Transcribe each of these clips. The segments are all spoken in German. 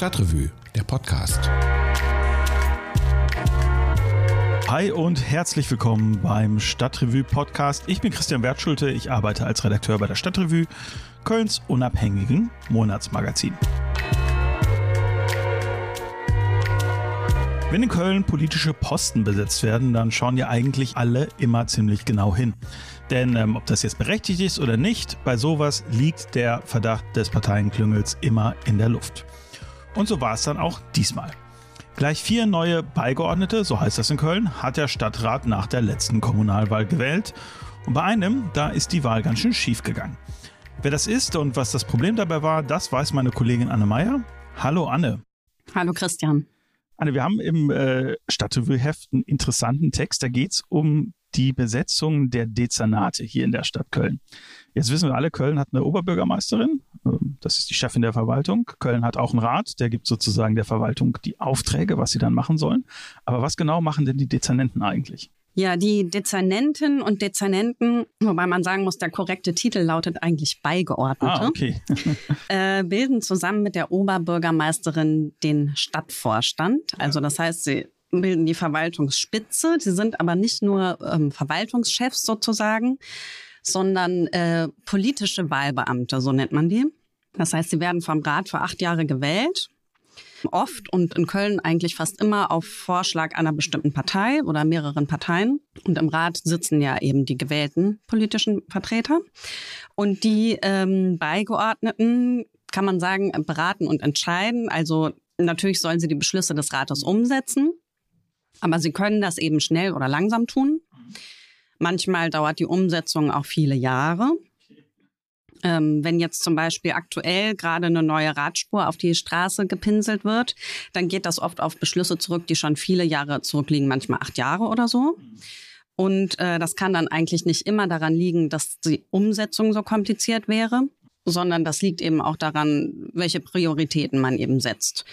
Stadtrevue, der Podcast. Hi und herzlich willkommen beim Stadtrevue Podcast. Ich bin Christian Wertschulte, ich arbeite als Redakteur bei der Stadtrevue, Kölns unabhängigen Monatsmagazin. Wenn in Köln politische Posten besetzt werden, dann schauen ja eigentlich alle immer ziemlich genau hin. Denn ähm, ob das jetzt berechtigt ist oder nicht, bei sowas liegt der Verdacht des Parteienklüngels immer in der Luft. Und so war es dann auch diesmal. Gleich vier neue Beigeordnete, so heißt das in Köln, hat der Stadtrat nach der letzten Kommunalwahl gewählt. Und bei einem, da ist die Wahl ganz schön schief gegangen. Wer das ist und was das Problem dabei war, das weiß meine Kollegin Anne Meyer. Hallo Anne. Hallo Christian. Anne, wir haben im äh, Stadtrevue-Heft einen interessanten Text. Da geht es um die Besetzung der Dezernate hier in der Stadt Köln. Jetzt wissen wir alle, Köln hat eine Oberbürgermeisterin. Das ist die Chefin der Verwaltung. Köln hat auch einen Rat, der gibt sozusagen der Verwaltung die Aufträge, was sie dann machen sollen. Aber was genau machen denn die Dezernenten eigentlich? Ja, die Dezernenten und Dezernenten, wobei man sagen muss, der korrekte Titel lautet eigentlich Beigeordnete, ah, okay. äh, bilden zusammen mit der Oberbürgermeisterin den Stadtvorstand. Also das heißt, sie bilden die Verwaltungsspitze. Sie sind aber nicht nur ähm, Verwaltungschefs sozusagen, sondern äh, politische Wahlbeamte, so nennt man die. Das heißt, sie werden vom Rat für acht Jahre gewählt oft und in Köln eigentlich fast immer auf Vorschlag einer bestimmten Partei oder mehreren Parteien. Und im Rat sitzen ja eben die gewählten politischen Vertreter. Und die ähm, Beigeordneten, kann man sagen, beraten und entscheiden. Also natürlich sollen sie die Beschlüsse des Rates umsetzen, aber sie können das eben schnell oder langsam tun. Manchmal dauert die Umsetzung auch viele Jahre. Ähm, wenn jetzt zum Beispiel aktuell gerade eine neue Radspur auf die Straße gepinselt wird, dann geht das oft auf Beschlüsse zurück, die schon viele Jahre zurückliegen, manchmal acht Jahre oder so. Und äh, das kann dann eigentlich nicht immer daran liegen, dass die Umsetzung so kompliziert wäre, sondern das liegt eben auch daran, welche Prioritäten man eben setzt.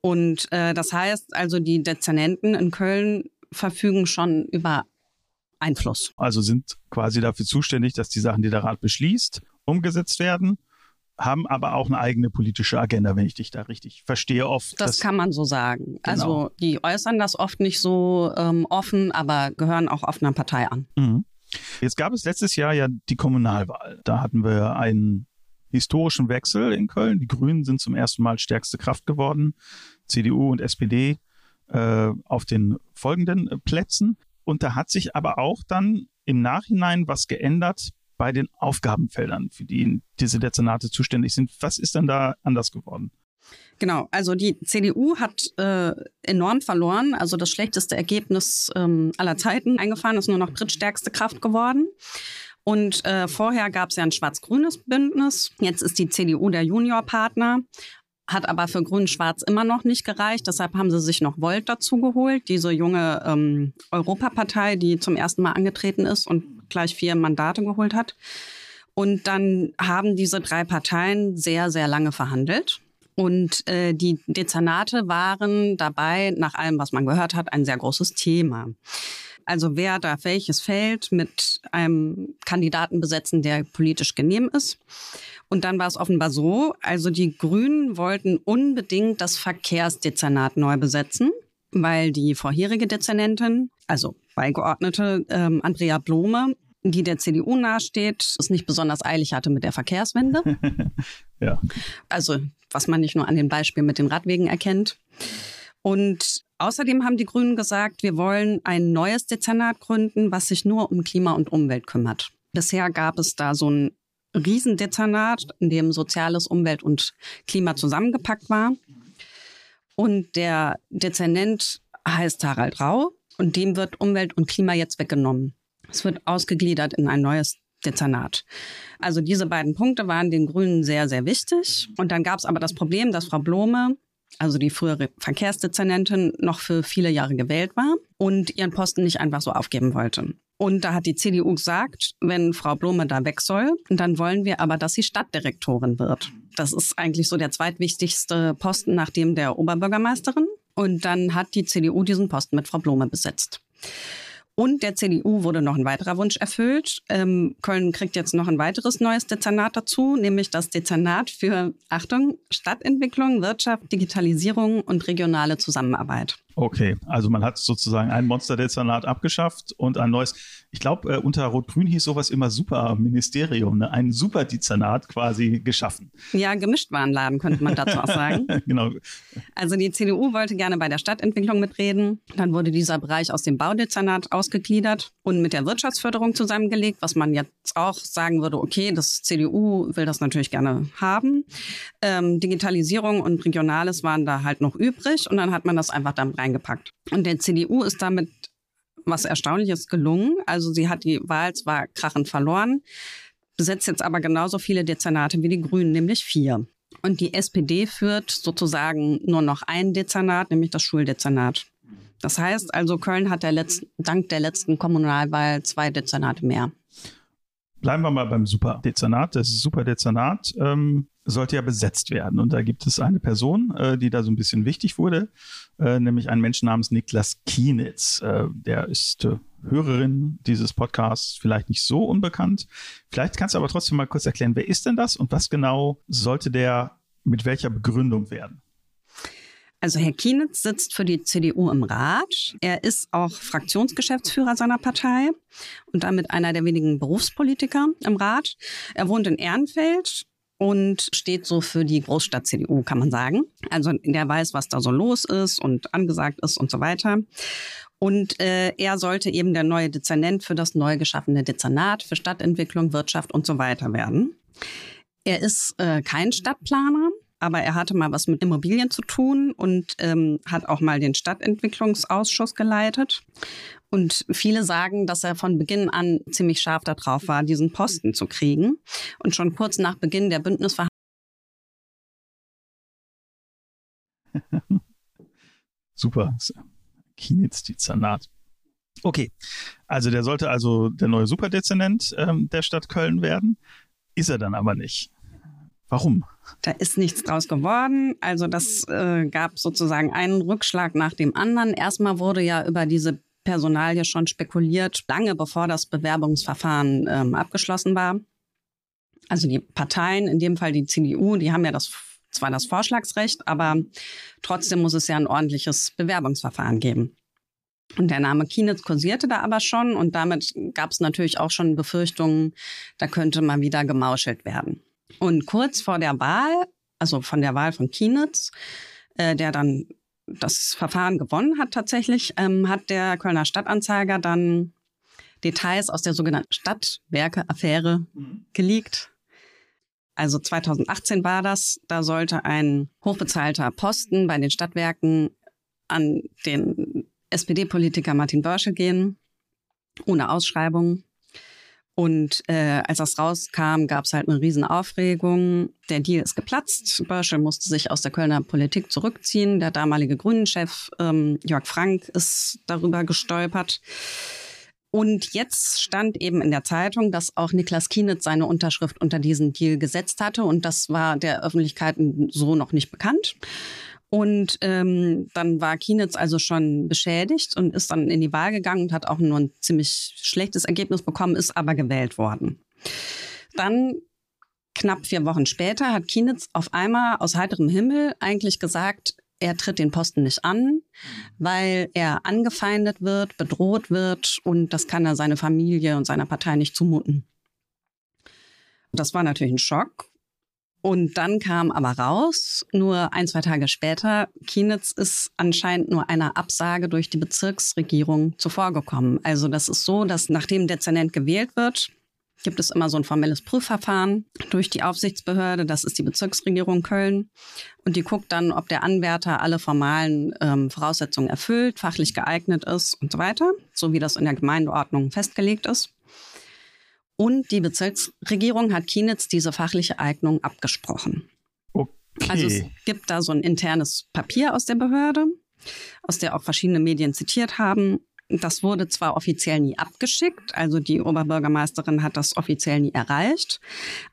Und äh, das heißt also, die Dezernenten in Köln verfügen schon über Einfluss. Also sind quasi dafür zuständig, dass die Sachen, die der Rat beschließt, umgesetzt werden, haben aber auch eine eigene politische Agenda, wenn ich dich da richtig verstehe. Oft. Das, kann man so sagen. Genau. Also die äußern das oft nicht so ähm, offen, aber gehören auch oft einer Partei an. Mhm. Jetzt gab es letztes Jahr ja die Kommunalwahl. Da hatten wir einen historischen Wechsel in Köln. Die Grünen sind zum ersten Mal stärkste Kraft geworden. CDU und SPD äh, auf den folgenden Plätzen. Und da hat sich aber auch dann im Nachhinein was geändert bei den Aufgabenfeldern, für die diese Dezernate zuständig sind. Was ist denn da anders geworden? Genau, also die CDU hat äh, enorm verloren, also das schlechteste Ergebnis ähm, aller Zeiten eingefahren, ist nur noch drittstärkste Kraft geworden. Und äh, vorher gab es ja ein schwarz-grünes Bündnis. Jetzt ist die CDU der Juniorpartner, hat aber für Grün-Schwarz immer noch nicht gereicht. Deshalb haben sie sich noch Volt dazu geholt, diese junge ähm, Europapartei, die zum ersten Mal angetreten ist und gleich vier Mandate geholt hat. Und dann haben diese drei Parteien sehr, sehr lange verhandelt. Und äh, die Dezernate waren dabei, nach allem, was man gehört hat, ein sehr großes Thema. Also wer darf welches Feld mit einem Kandidaten besetzen, der politisch genehm ist. Und dann war es offenbar so, also die Grünen wollten unbedingt das Verkehrsdezernat neu besetzen, weil die vorherige Dezernentin, also Beigeordnete ähm, Andrea Blome, die der CDU nahesteht, es nicht besonders eilig hatte mit der Verkehrswende. ja. Also, was man nicht nur an den Beispielen mit den Radwegen erkennt. Und außerdem haben die Grünen gesagt, wir wollen ein neues Dezernat gründen, was sich nur um Klima und Umwelt kümmert. Bisher gab es da so ein Riesendezernat, in dem Soziales, Umwelt und Klima zusammengepackt war. Und der Dezernent heißt Harald Rau und dem wird Umwelt und Klima jetzt weggenommen. Es wird ausgegliedert in ein neues Dezernat. Also diese beiden Punkte waren den Grünen sehr, sehr wichtig. Und dann gab es aber das Problem, dass Frau Blome, also die frühere Verkehrsdezernentin, noch für viele Jahre gewählt war und ihren Posten nicht einfach so aufgeben wollte. Und da hat die CDU gesagt, wenn Frau Blome da weg soll, dann wollen wir aber, dass sie Stadtdirektorin wird. Das ist eigentlich so der zweitwichtigste Posten nach dem der Oberbürgermeisterin. Und dann hat die CDU diesen Posten mit Frau Blome besetzt. Und der CDU wurde noch ein weiterer Wunsch erfüllt. Ähm, Köln kriegt jetzt noch ein weiteres neues Dezernat dazu, nämlich das Dezernat für, Achtung, Stadtentwicklung, Wirtschaft, Digitalisierung und regionale Zusammenarbeit. Okay, also man hat sozusagen ein Monsterdezernat abgeschafft und ein neues. Ich glaube, äh, unter Rot-Grün hieß sowas immer Superministerium, ne? ein Superdezernat quasi geschaffen. Ja, Gemischtwarenladen könnte man dazu auch sagen. genau. Also die CDU wollte gerne bei der Stadtentwicklung mitreden. Dann wurde dieser Bereich aus dem Baudezernat ausgegliedert und mit der Wirtschaftsförderung zusammengelegt, was man jetzt auch sagen würde, okay, das CDU will das natürlich gerne haben. Ähm, Digitalisierung und Regionales waren da halt noch übrig und dann hat man das einfach dann rein reingepackt. Und der CDU ist damit was Erstaunliches gelungen. Also sie hat die Wahl zwar krachend verloren, besetzt jetzt aber genauso viele Dezernate wie die Grünen, nämlich vier. Und die SPD führt sozusagen nur noch ein Dezernat, nämlich das Schuldezernat. Das heißt also, Köln hat der letzten, dank der letzten Kommunalwahl zwei Dezernate mehr. Bleiben wir mal beim Superdezernat. Das Superdezernat ähm, sollte ja besetzt werden. Und da gibt es eine Person, äh, die da so ein bisschen wichtig wurde, äh, nämlich einen Menschen namens Niklas Kienitz. Äh, der ist äh, Hörerin dieses Podcasts, vielleicht nicht so unbekannt. Vielleicht kannst du aber trotzdem mal kurz erklären, wer ist denn das und was genau sollte der mit welcher Begründung werden? Also Herr Kienitz sitzt für die CDU im Rat. Er ist auch Fraktionsgeschäftsführer seiner Partei und damit einer der wenigen Berufspolitiker im Rat. Er wohnt in Ehrenfeld und steht so für die Großstadt-CDU, kann man sagen. Also der weiß, was da so los ist und angesagt ist und so weiter. Und äh, er sollte eben der neue Dezernent für das neu geschaffene Dezernat für Stadtentwicklung, Wirtschaft und so weiter werden. Er ist äh, kein Stadtplaner, aber er hatte mal was mit Immobilien zu tun und ähm, hat auch mal den Stadtentwicklungsausschuss geleitet. Und viele sagen, dass er von Beginn an ziemlich scharf darauf war, diesen Posten zu kriegen. Und schon kurz nach Beginn der Bündnisverhandlungen Super. Kienitz, die Zanat. Okay, also der sollte also der neue Superdezernent ähm, der Stadt Köln werden. Ist er dann aber nicht. Warum? Da ist nichts draus geworden. Also das äh, gab sozusagen einen Rückschlag nach dem anderen. Erstmal wurde ja über diese Personalie schon spekuliert, lange bevor das Bewerbungsverfahren ähm, abgeschlossen war. Also die Parteien, in dem Fall die CDU, die haben ja das zwar das Vorschlagsrecht, aber trotzdem muss es ja ein ordentliches Bewerbungsverfahren geben. Und der Name Kienitz kursierte da aber schon und damit gab es natürlich auch schon Befürchtungen, da könnte mal wieder gemauschelt werden. Und kurz vor der Wahl, also von der Wahl von Kienitz, äh, der dann das Verfahren gewonnen hat tatsächlich, ähm, hat der Kölner Stadtanzeiger dann Details aus der sogenannten Stadtwerke-Affäre mhm. geleakt. Also 2018 war das. Da sollte ein hochbezahlter Posten bei den Stadtwerken an den SPD-Politiker Martin Börschel gehen, ohne Ausschreibung. Und äh, als das rauskam, gab es halt eine Riesenaufregung. Der Deal ist geplatzt. Börschel musste sich aus der Kölner Politik zurückziehen. Der damalige Grünen-Chef ähm, Jörg Frank ist darüber gestolpert. Und jetzt stand eben in der Zeitung, dass auch Niklas Kienitz seine Unterschrift unter diesen Deal gesetzt hatte. Und das war der Öffentlichkeit so noch nicht bekannt. Und ähm, dann war Kienitz also schon beschädigt und ist dann in die Wahl gegangen und hat auch nur ein ziemlich schlechtes Ergebnis bekommen, ist aber gewählt worden. Dann knapp vier Wochen später hat Kienitz auf einmal aus heiterem Himmel eigentlich gesagt, er tritt den Posten nicht an, weil er angefeindet wird, bedroht wird und das kann er seine Familie und seiner Partei nicht zumuten. Das war natürlich ein Schock und dann kam aber raus, nur ein, zwei Tage später, Kienitz ist anscheinend nur einer Absage durch die Bezirksregierung zuvorgekommen. Also das ist so, dass nachdem Dezernent gewählt wird, gibt es immer so ein formelles Prüfverfahren durch die Aufsichtsbehörde, das ist die Bezirksregierung Köln. Und die guckt dann, ob der Anwärter alle formalen ähm, Voraussetzungen erfüllt, fachlich geeignet ist und so weiter, so wie das in der Gemeindeordnung festgelegt ist. Und die Bezirksregierung hat Kienitz diese fachliche Eignung abgesprochen. Okay. Also es gibt da so ein internes Papier aus der Behörde, aus der auch verschiedene Medien zitiert haben. Das wurde zwar offiziell nie abgeschickt, also die Oberbürgermeisterin hat das offiziell nie erreicht,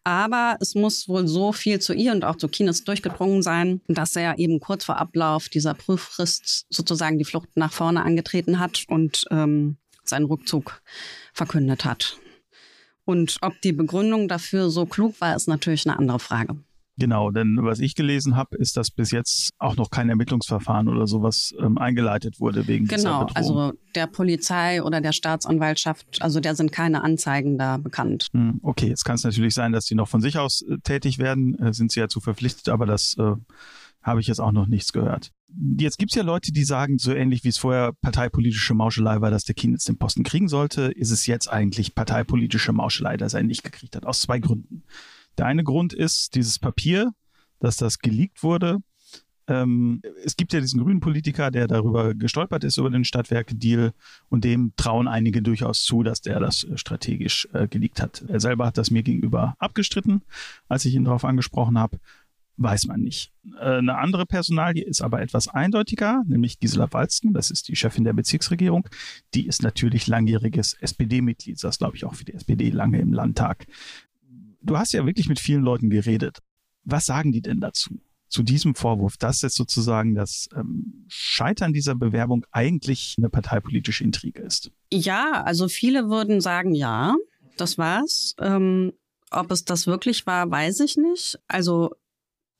aber es muss wohl so viel zu ihr und auch zu Kienitz durchgedrungen sein, dass er eben kurz vor Ablauf dieser Prüffrist sozusagen die Flucht nach vorne angetreten hat und ähm, seinen Rückzug verkündet hat. Und ob die Begründung dafür so klug war, ist natürlich eine andere Frage. Genau, denn was ich gelesen habe, ist, dass bis jetzt auch noch kein Ermittlungsverfahren oder sowas ähm, eingeleitet wurde wegen genau, dieser Bedrohung. also der Polizei oder der Staatsanwaltschaft, also der sind keine Anzeigen da bekannt. Hm, okay, jetzt kann es natürlich sein, dass die noch von sich aus äh, tätig werden, äh, sind sie ja zu verpflichtet, aber das äh, habe ich jetzt auch noch nichts gehört. Jetzt gibt's ja Leute, die sagen, so ähnlich wie es vorher parteipolitische Mauschelei war, dass der Kienitz den Posten kriegen sollte, ist es jetzt eigentlich parteipolitische Mauschelei, dass er ihn nicht gekriegt hat, aus zwei Gründen. Der eine Grund ist dieses Papier, dass das geleakt wurde. Ähm, es gibt ja diesen grünen Politiker, der darüber gestolpert ist, über den Stadtwerke-Deal und dem trauen einige durchaus zu, dass der das äh, strategisch äh, geleakt hat. Er selber hat das mir gegenüber abgestritten, als ich ihn darauf angesprochen habe. Weiß man nicht. Äh, eine andere Personalie ist aber etwas eindeutiger, nämlich Gisela Walzen, das ist die Chefin der Bezirksregierung. Die ist natürlich langjähriges SPD-Mitglied, das glaube ich auch für die SPD lange im Landtag du hast ja wirklich mit vielen Leuten geredet. Was sagen die denn dazu? Zu diesem Vorwurf, dass jetzt sozusagen das ähm, Scheitern dieser Bewerbung eigentlich eine parteipolitische Intrige ist? Ja, also viele würden sagen, ja, das war's. Ähm, ob es das wirklich war, weiß ich nicht. Also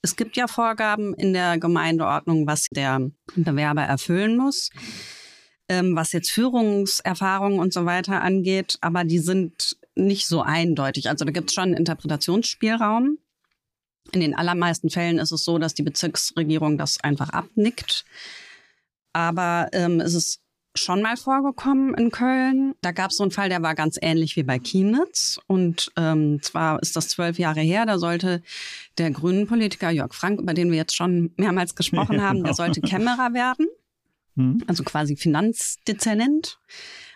es gibt ja Vorgaben in der Gemeindeordnung, was der Bewerber erfüllen muss, ähm, was jetzt Führungserfahrung und so weiter angeht. Aber die sind nicht so eindeutig. Also da gibt es schon einen Interpretationsspielraum. In den allermeisten Fällen ist es so, dass die Bezirksregierung das einfach abnickt. Aber ähm, es ist schon mal vorgekommen in Köln. Da gab es so einen Fall, der war ganz ähnlich wie bei Kienitz. Und ähm, zwar ist das zwölf Jahre her, da sollte der grünen Politiker Jörg Frank, über den wir jetzt schon mehrmals gesprochen haben, der sollte Kämmerer werden. Hm. Also quasi Finanzdezernent.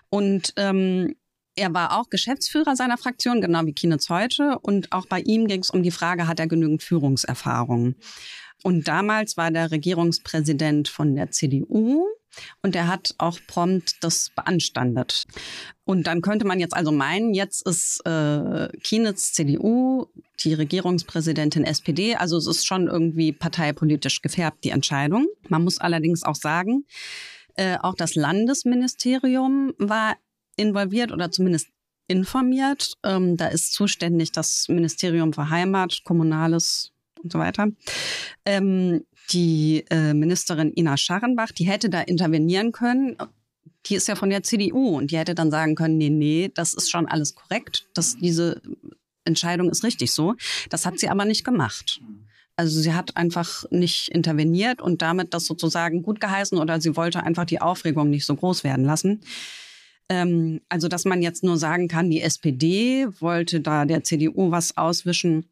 Und ähm, er war auch Geschäftsführer seiner Fraktion, genau wie Kienitz heute. Und auch bei ihm ging es um die Frage, hat er genügend Führungserfahrung? Und damals war der Regierungspräsident von der CDU und er hat auch prompt das beanstandet. Und dann könnte man jetzt also meinen, jetzt ist äh, Kienitz CDU, die Regierungspräsidentin SPD. Also es ist schon irgendwie parteipolitisch gefärbt, die Entscheidung. Man muss allerdings auch sagen, äh, auch das Landesministerium war involviert oder zumindest informiert. Ähm, da ist zuständig das Ministerium für Heimat, Kommunales und so weiter. Ähm, die äh, Ministerin Ina Scharrenbach, die hätte da intervenieren können. Die ist ja von der CDU und die hätte dann sagen können, nee, nee, das ist schon alles korrekt, dass diese Entscheidung ist richtig so. Das hat sie aber nicht gemacht. Also sie hat einfach nicht interveniert und damit das sozusagen gut geheißen oder sie wollte einfach die Aufregung nicht so groß werden lassen. Ähm, also, dass man jetzt nur sagen kann, die SPD wollte da der CDU was auswischen,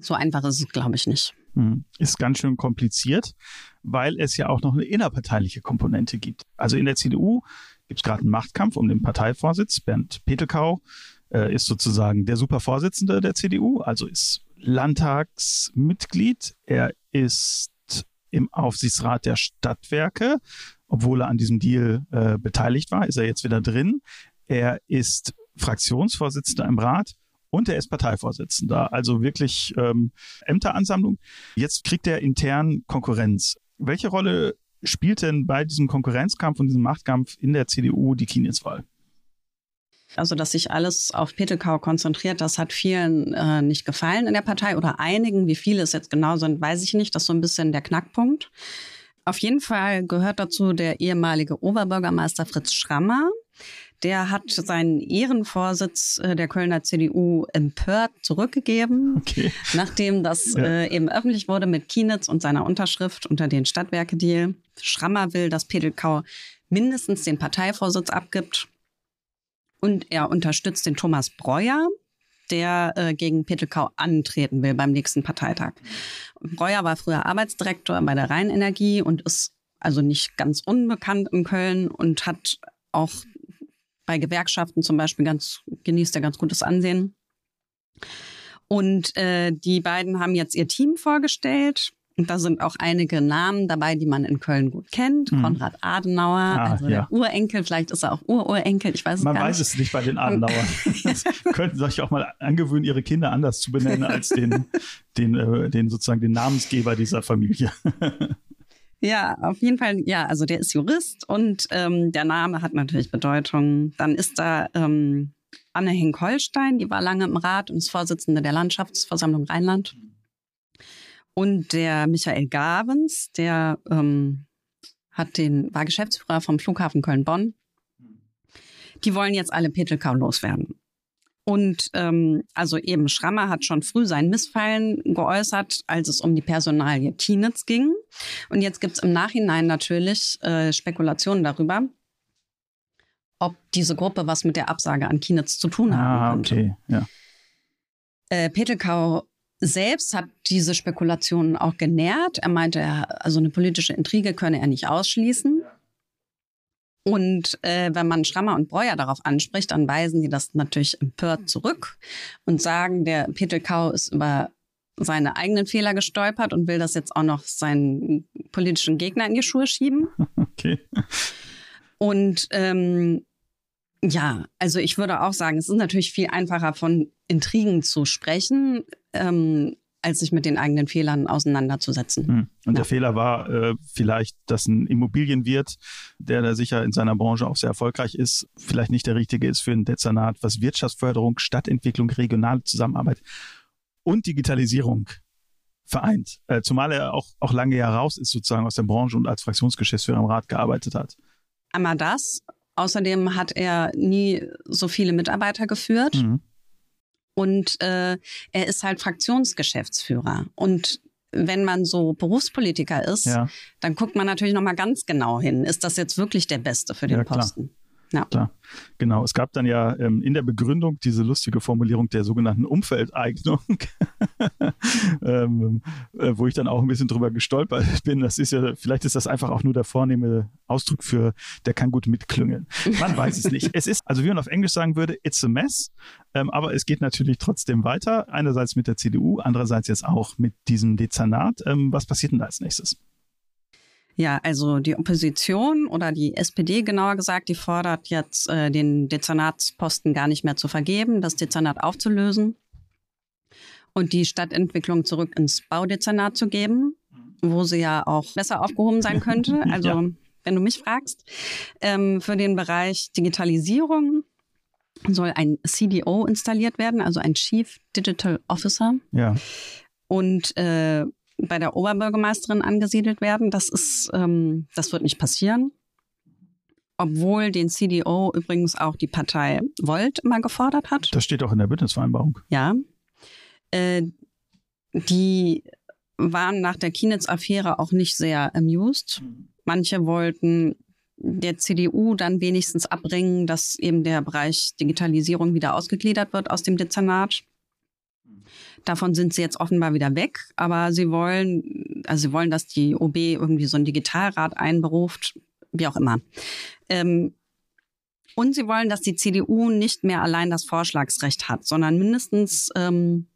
so einfach ist es, glaube ich, nicht. Hm. Ist ganz schön kompliziert, weil es ja auch noch eine innerparteiliche Komponente gibt. Also in der CDU gibt es gerade einen Machtkampf um den Parteivorsitz. Bernd Petelkau äh, ist sozusagen der Supervorsitzende der CDU, also ist Landtagsmitglied. Er ist im Aufsichtsrat der Stadtwerke obwohl er an diesem Deal äh, beteiligt war, ist er jetzt wieder drin. Er ist Fraktionsvorsitzender im Rat und er ist Parteivorsitzender. Also wirklich ähm, Ämteransammlung. Jetzt kriegt er intern Konkurrenz. Welche Rolle spielt denn bei diesem Konkurrenzkampf und diesem Machtkampf in der CDU die Kienitz-Wahl? Also, dass sich alles auf Petelkau konzentriert, das hat vielen äh, nicht gefallen in der Partei oder einigen. Wie viele es jetzt genau sind, weiß ich nicht. Das ist so ein bisschen der Knackpunkt. Auf jeden Fall gehört dazu der ehemalige Oberbürgermeister Fritz Schrammer. Der hat seinen Ehrenvorsitz äh, der Kölner CDU empört zurückgegeben, okay. nachdem das ja. äh, eben öffentlich wurde mit Kienitz und seiner Unterschrift unter den Stadtwerke-Deal. Schrammer will, dass Pedelkau mindestens den Parteivorsitz abgibt. Und er unterstützt den Thomas Breuer, der äh, gegen Petelkau antreten will beim nächsten Parteitag. Breuer war früher Arbeitsdirektor bei der Rheinenergie und ist also nicht ganz unbekannt in Köln und hat auch bei Gewerkschaften zum Beispiel ganz, genießt er ganz gutes Ansehen. Und äh, die beiden haben jetzt ihr Team vorgestellt. Und da sind auch einige Namen dabei, die man in Köln gut kennt. Mhm. Konrad Adenauer, ah, also ja. der Urenkel, vielleicht ist er auch Ururenkel, ich weiß es man gar nicht. Man weiß es nicht bei den Adenauern. könnten sich auch mal angewöhnen, ihre Kinder anders zu benennen als den, den, äh, den sozusagen den Namensgeber dieser Familie. Ja, auf jeden Fall. Ja, also der ist Jurist und ähm, der Name hat natürlich Bedeutung. Dann ist da ähm, Anne Henk-Holstein, die war lange im Rat und ist Vorsitzende der Landschaftsversammlung Rheinland. Und der Michael Gavens, der ähm, hat den, war Geschäftsführer vom Flughafen Köln-Bonn. Die wollen jetzt alle Petelkau loswerden. Und ähm, also eben Schrammer hat schon früh sein Missfallen geäußert, als es um die Personalie Kienitz ging. Und jetzt gibt's im Nachhinein natürlich äh, Spekulationen darüber, ob diese Gruppe was mit der Absage an Kienitz zu tun haben Ah, könnte. okay, ja. Äh, Petelkau selbst hat diese Spekulationen auch genährt. Er meinte, er, also eine politische Intrige könne er nicht ausschließen. Und äh, wenn man Schrammer und Breuer darauf anspricht, dann weisen sie das natürlich empört zurück und sagen, der Petelkau ist über seine eigenen Fehler gestolpert und will das jetzt auch noch seinen politischen Gegner in die Schuhe schieben. Okay. Und ähm, ja, also ich würde auch sagen, es ist natürlich viel einfacher von Intrigen zu sprechen, ähm, als sich mit den eigenen Fehlern auseinanderzusetzen. Hm. Und der Ja. Fehler war äh, vielleicht, dass ein Immobilienwirt, der da sicher in seiner Branche auch sehr erfolgreich ist, vielleicht nicht der richtige ist für ein Dezernat, was Wirtschaftsförderung, Stadtentwicklung, regionale Zusammenarbeit und Digitalisierung vereint. Äh, zumal er auch, auch lange ja raus ist sozusagen aus der Branche und als Fraktionsgeschäftsführer im Rat gearbeitet hat. Einmal das. Außerdem hat er nie so viele Mitarbeiter geführt Mhm. Und äh, er ist halt Fraktionsgeschäftsführer. Und wenn man so Berufspolitiker ist, Ja, dann guckt man natürlich noch mal ganz genau hin. Ist das jetzt wirklich der Beste für den Ja, klar. Posten? klar. Genau. Es gab dann ja ähm, in der Begründung diese lustige Formulierung der sogenannten Umfeldeignung, ähm, äh, wo ich dann auch ein bisschen drüber gestolpert bin. Das ist ja, vielleicht ist das einfach auch nur der vornehme Ausdruck für, der kann gut mitklüngeln. Man weiß es nicht. Es ist, also wie man auf Englisch sagen würde, it's a mess. Ähm, aber es geht natürlich trotzdem weiter. Einerseits mit der CDU, andererseits jetzt auch mit diesem Dezernat. Ähm, was passiert denn da als nächstes? Ja, also die Opposition oder die SPD genauer gesagt, die fordert jetzt äh, den Dezernatsposten gar nicht mehr zu vergeben, das Dezernat aufzulösen und die Stadtentwicklung zurück ins Baudezernat zu geben, wo sie ja auch besser aufgehoben sein könnte. Also Ja. wenn du mich fragst, ähm, für den Bereich Digitalisierung soll ein CDO installiert werden, also ein Chief Digital Officer Ja, und äh, bei der Oberbürgermeisterin angesiedelt werden. Das ist, ähm, das wird nicht passieren. Obwohl den CDO übrigens auch die Partei Volt immer gefordert hat. das steht auch in der Bündnisvereinbarung. Ja. Äh, die waren nach der Kienitz-Affäre auch nicht sehr amused. Manche wollten der CDU dann wenigstens abbringen, dass eben der Bereich Digitalisierung wieder ausgegliedert wird aus dem Dezernat. Davon sind sie jetzt offenbar wieder weg, aber sie wollen, also sie wollen, dass die OB irgendwie so einen Digitalrat einberuft, wie auch immer. Ähm, und sie wollen, dass die CDU nicht mehr allein das Vorschlagsrecht hat, sondern mindestens ähm,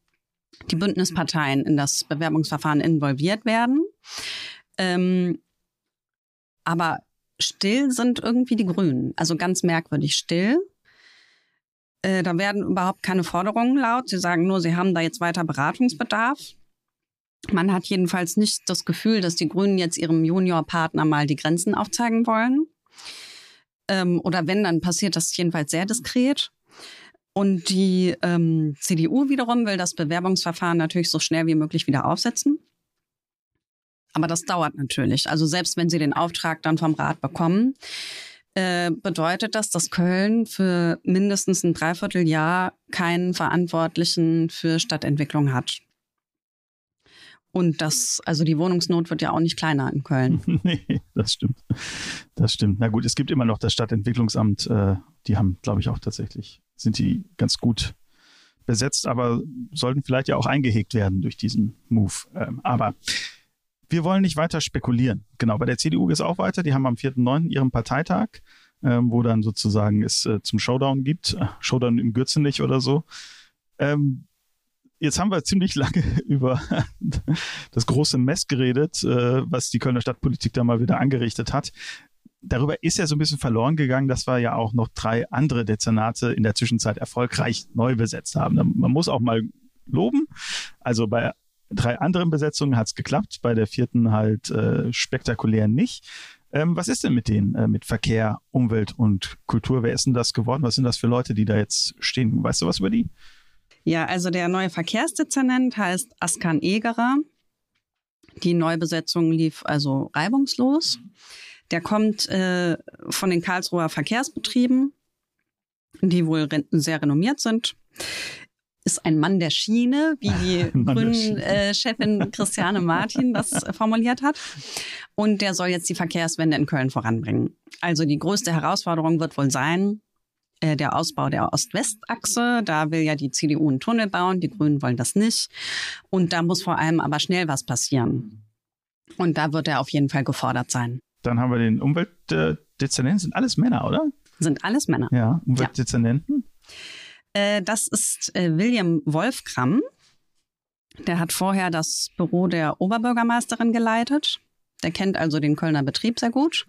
die Bündnisparteien in das Bewerbungsverfahren involviert werden. Ähm, aber still sind irgendwie die Grünen. Also ganz merkwürdig still. Äh, da werden überhaupt keine Forderungen laut. Sie sagen nur, sie haben da jetzt weiter Beratungsbedarf. Man hat jedenfalls nicht das Gefühl, dass die Grünen jetzt ihrem Juniorpartner mal die Grenzen aufzeigen wollen. Ähm, oder wenn, dann passiert das jedenfalls sehr diskret. Und die ähm, CDU wiederum will das Bewerbungsverfahren natürlich so schnell wie möglich wieder aufsetzen. Aber das dauert natürlich. Also selbst wenn sie den Auftrag dann vom Rat bekommen, äh, bedeutet das, dass Köln für mindestens ein Dreivierteljahr keinen Verantwortlichen für Stadtentwicklung hat. Und das, also die Wohnungsnot wird ja auch nicht kleiner in Köln. nee, das stimmt. Das stimmt. Na gut, es gibt immer noch das Stadtentwicklungsamt. Äh, die haben, glaube ich, auch tatsächlich, sind die ganz gut besetzt, aber sollten vielleicht ja auch eingehegt werden durch diesen Move. Ähm, aber wir wollen nicht weiter spekulieren. Genau, bei der CDU geht es auch weiter. Die haben am 4.9. ihren Parteitag, ähm, wo dann sozusagen es äh, zum Showdown gibt. Äh, Showdown im Gürzenich oder so. Ähm, jetzt haben wir ziemlich lange über das große Mess geredet, äh, was die Kölner Stadtpolitik da mal wieder angerichtet hat. Darüber ist ja so ein bisschen verloren gegangen, dass wir ja auch noch drei andere Dezernate in der Zwischenzeit erfolgreich neu besetzt haben. Man muss auch mal loben. Also bei drei anderen Besetzungen hat es geklappt, bei der vierten halt äh, spektakulär nicht. Ähm, was ist denn mit denen, äh, mit Verkehr, Umwelt und Kultur? Wer ist denn das geworden? Was sind das für Leute, die da jetzt stehen? Weißt du was über die? Ja, also der neue Verkehrsdezernent heißt Askan Egerer. Die Neubesetzung lief also reibungslos. Der kommt äh, von den Karlsruher Verkehrsbetrieben, die wohl re sehr renommiert sind. Ist ein Mann der Schiene, wie die Grünen-Chefin äh, Christiane Martin das äh, formuliert hat. Und der soll jetzt die Verkehrswende in Köln voranbringen. Also die größte Herausforderung wird wohl sein, äh, der Ausbau der Ost-West-Achse. Da will ja die CDU einen Tunnel bauen, die Grünen wollen das nicht. Und da muss vor allem aber schnell was passieren. Und da wird er auf jeden Fall gefordert sein. Dann haben wir den Umweltdezernenten, sind alles Männer, oder? Sind alles Männer. Ja, Umweltdezernenten. Ja. Äh, das ist äh, William Wolfgram. Der hat vorher das Büro der Oberbürgermeisterin geleitet. Der kennt also den Kölner Betrieb sehr gut.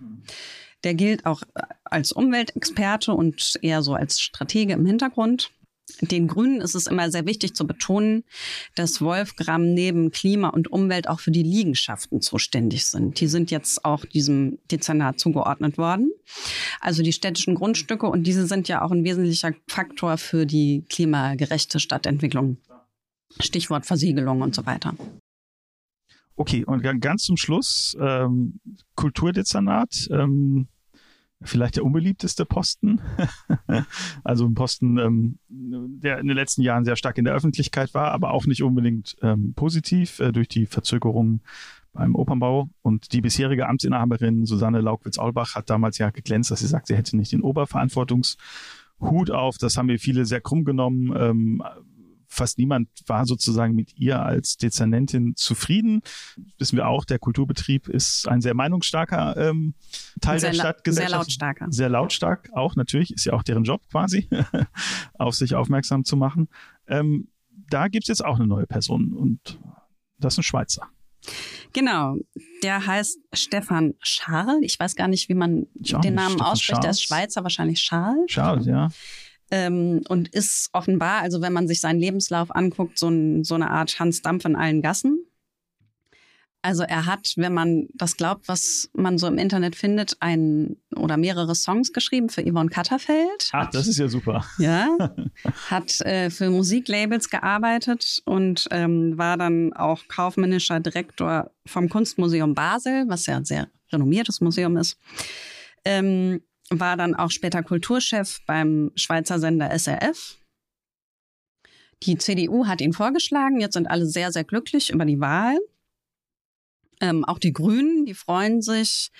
Der gilt auch als Umweltexperte und eher so als Stratege im Hintergrund. Den Grünen ist es immer sehr wichtig zu betonen, dass Wolfgram neben Klima und Umwelt auch für die Liegenschaften zuständig sind. Die sind jetzt auch diesem Dezernat zugeordnet worden. Also die städtischen Grundstücke und diese sind ja auch ein wesentlicher Faktor für die klimagerechte Stadtentwicklung. Stichwort Versiegelung und so weiter. Okay, und ganz zum Schluss ähm, Kulturdezernat. Ähm, vielleicht der unbeliebteste Posten. also ein Posten, ähm, der in den letzten Jahren sehr stark in der Öffentlichkeit war, aber auch nicht unbedingt ähm, positiv äh, durch die Verzögerungen beim Opernbau. Und die bisherige Amtsinhaberin Susanne Laukwitz-Aulbach hat damals ja geglänzt, dass sie sagt, sie hätte nicht den Oberverantwortungshut auf. Das haben wir viele sehr krumm genommen. Ähm, fast niemand war sozusagen mit ihr als Dezernentin zufrieden. Wissen wir auch, der Kulturbetrieb ist ein sehr meinungsstarker ähm, Teil sehr der Stadtgesellschaft. Sehr lautstarker. Sehr lautstark auch, natürlich. Ist ja auch deren Job quasi, auf sich aufmerksam zu machen. Ähm, da gibt's jetzt auch eine neue Person und das ist ein Schweizer. Genau, der heißt Stefan Scharl. Ich weiß gar nicht, wie man den Namen Stefan ausspricht. Charles. Der ist Schweizer, wahrscheinlich Scharl. Charles, ja ähm, und ist offenbar, also wenn man sich seinen Lebenslauf anguckt, so, ein, so eine Art Hans Dampf in allen Gassen. Also er hat, wenn man das glaubt, was man so im Internet findet, ein oder mehrere Songs geschrieben für Yvonne Katterfeld. Ach, das ist ja super. Ja, hat äh, für Musiklabels gearbeitet und ähm, war dann auch kaufmännischer Direktor vom Kunstmuseum Basel, was ja ein sehr renommiertes Museum ist. Ähm, war dann auch später Kulturchef beim Schweizer Sender SRF. Die CDU hat ihn vorgeschlagen. Jetzt sind alle sehr, sehr glücklich über die Wahl. Ähm, auch die Grünen, die freuen sich,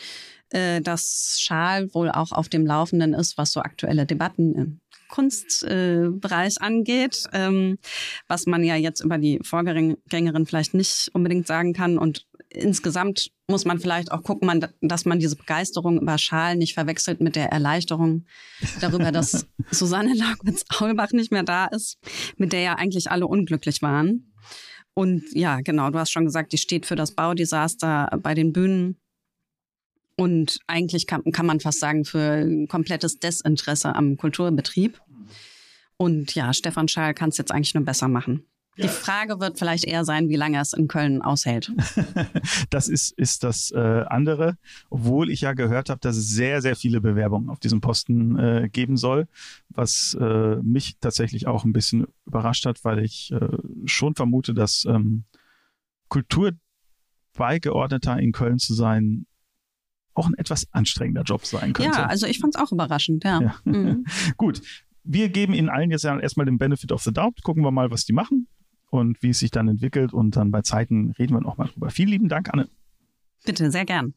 äh, dass Schal wohl auch auf dem Laufenden ist, was so aktuelle Debatten im Kunstbereich äh, angeht, ähm, was man ja jetzt über die Vorgängerin vielleicht nicht unbedingt sagen kann. Und insgesamt muss man vielleicht auch gucken, dass man diese Begeisterung über Schal nicht verwechselt mit der Erleichterung darüber, dass Susanne Lagwitz-Aulbach nicht mehr da ist, mit der ja eigentlich alle unglücklich waren. Und ja, genau, du hast schon gesagt, die steht für das Baudesaster bei den Bühnen. Und eigentlich kann, kann man fast sagen, für komplettes Desinteresse am Kulturbetrieb. Und ja, Stefan Schall kann es jetzt eigentlich nur besser machen. Die Frage wird vielleicht eher sein, wie lange es in Köln aushält. das ist, ist das äh, andere, obwohl ich ja gehört habe, dass es sehr, sehr viele Bewerbungen auf diesem Posten äh, geben soll, was äh, mich tatsächlich auch ein bisschen überrascht hat, weil ich äh, schon vermute, dass ähm, Kulturbeigeordneter in Köln zu sein auch ein etwas anstrengender Job sein könnte. Ja, also ich fand es auch überraschend, ja. ja. Mhm. Gut, wir geben Ihnen allen jetzt erstmal den Benefit of the Doubt, gucken wir mal, was die machen und wie es sich dann entwickelt. Und dann bei Zeiten reden wir noch mal drüber. Vielen lieben Dank, Anne. Bitte, sehr gern.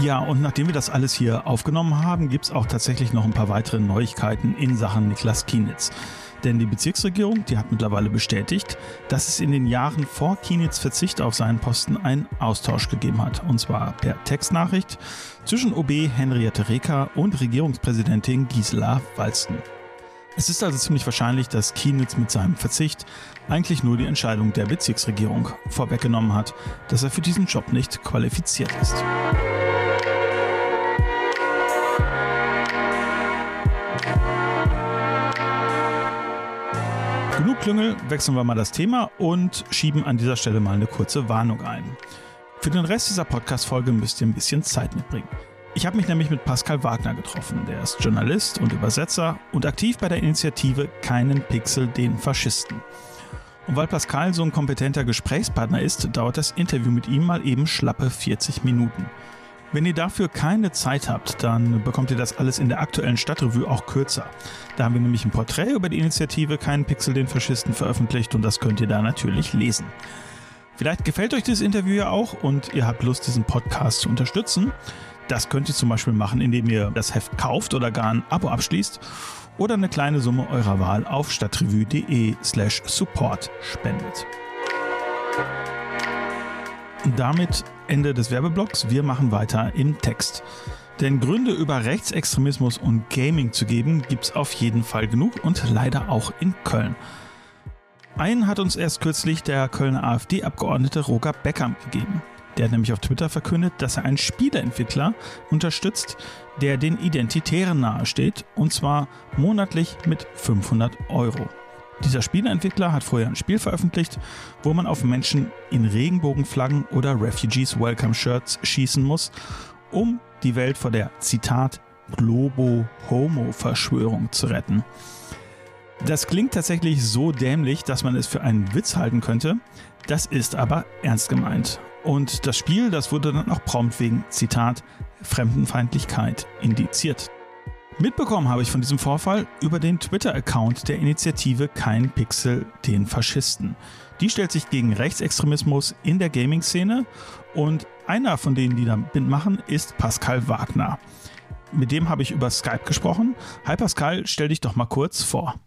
Ja, und nachdem wir das alles hier aufgenommen haben, gibt es auch tatsächlich noch ein paar weitere Neuigkeiten in Sachen Niklas Kienitz. Denn die Bezirksregierung, die hat mittlerweile bestätigt, dass es in den Jahren vor Kienitz Verzicht auf seinen Posten einen Austausch gegeben hat. Und zwar per Textnachricht zwischen OB Henriette Reker und Regierungspräsidentin Gisela Walsten. Es ist also ziemlich wahrscheinlich, dass Kienitz mit seinem Verzicht eigentlich nur die Entscheidung der Bezirksregierung vorweggenommen hat, dass er für diesen Job nicht qualifiziert ist. Klüngel wechseln wir mal das Thema und schieben an dieser Stelle mal eine kurze Warnung ein. Für den Rest dieser Podcast-Folge müsst ihr ein bisschen Zeit mitbringen. Ich habe mich nämlich mit Pascal Wagner getroffen. Der ist Journalist und Übersetzer und aktiv bei der Initiative Keinen Pixel den Faschisten. Und weil Pascal so ein kompetenter Gesprächspartner ist, dauert das Interview mit ihm mal eben schlappe 40 Minuten. Wenn ihr dafür keine Zeit habt, dann bekommt ihr das alles in der aktuellen Stadtrevue auch kürzer. Da haben wir nämlich ein Porträt über die Initiative Keinen Pixel den Faschisten veröffentlicht und das könnt ihr da natürlich lesen. Vielleicht gefällt euch dieses Interview ja auch und ihr habt Lust, diesen Podcast zu unterstützen. Das könnt ihr zum Beispiel machen, indem ihr das Heft kauft oder gar ein Abo abschließt oder eine kleine Summe eurer Wahl auf stadtrevue.de slash support spendet. Damit Ende des Werbeblocks. Wir machen weiter im Text. Denn Gründe über Rechtsextremismus und Gaming zu geben, gibt es auf jeden Fall genug und leider auch in Köln. Einen hat uns erst kürzlich der Kölner AfD-Abgeordnete Roger Beckham gegeben. Der hat nämlich auf Twitter verkündet, dass er einen Spieleentwickler unterstützt, der den Identitären nahesteht, und zwar monatlich mit 500 Euro. Dieser Spieleentwickler hat vorher ein Spiel veröffentlicht, wo man auf Menschen in Regenbogenflaggen oder Refugees Welcome Shirts schießen muss, um die Welt vor der Zitat Globo-Homo-Verschwörung zu retten. Das klingt tatsächlich so dämlich, dass man es für einen Witz halten könnte. Das ist aber ernst gemeint. Und das Spiel, das wurde dann auch prompt wegen, Zitat, Fremdenfeindlichkeit indiziert. Mitbekommen habe ich von diesem Vorfall über den Twitter-Account der Initiative Kein Pixel den Faschisten. Die stellt sich gegen Rechtsextremismus in der Gaming-Szene und einer von denen, die da mitmachen, ist Pascal Wagner. Mit dem habe ich über Skype gesprochen. Hi Pascal, stell dich doch mal kurz vor.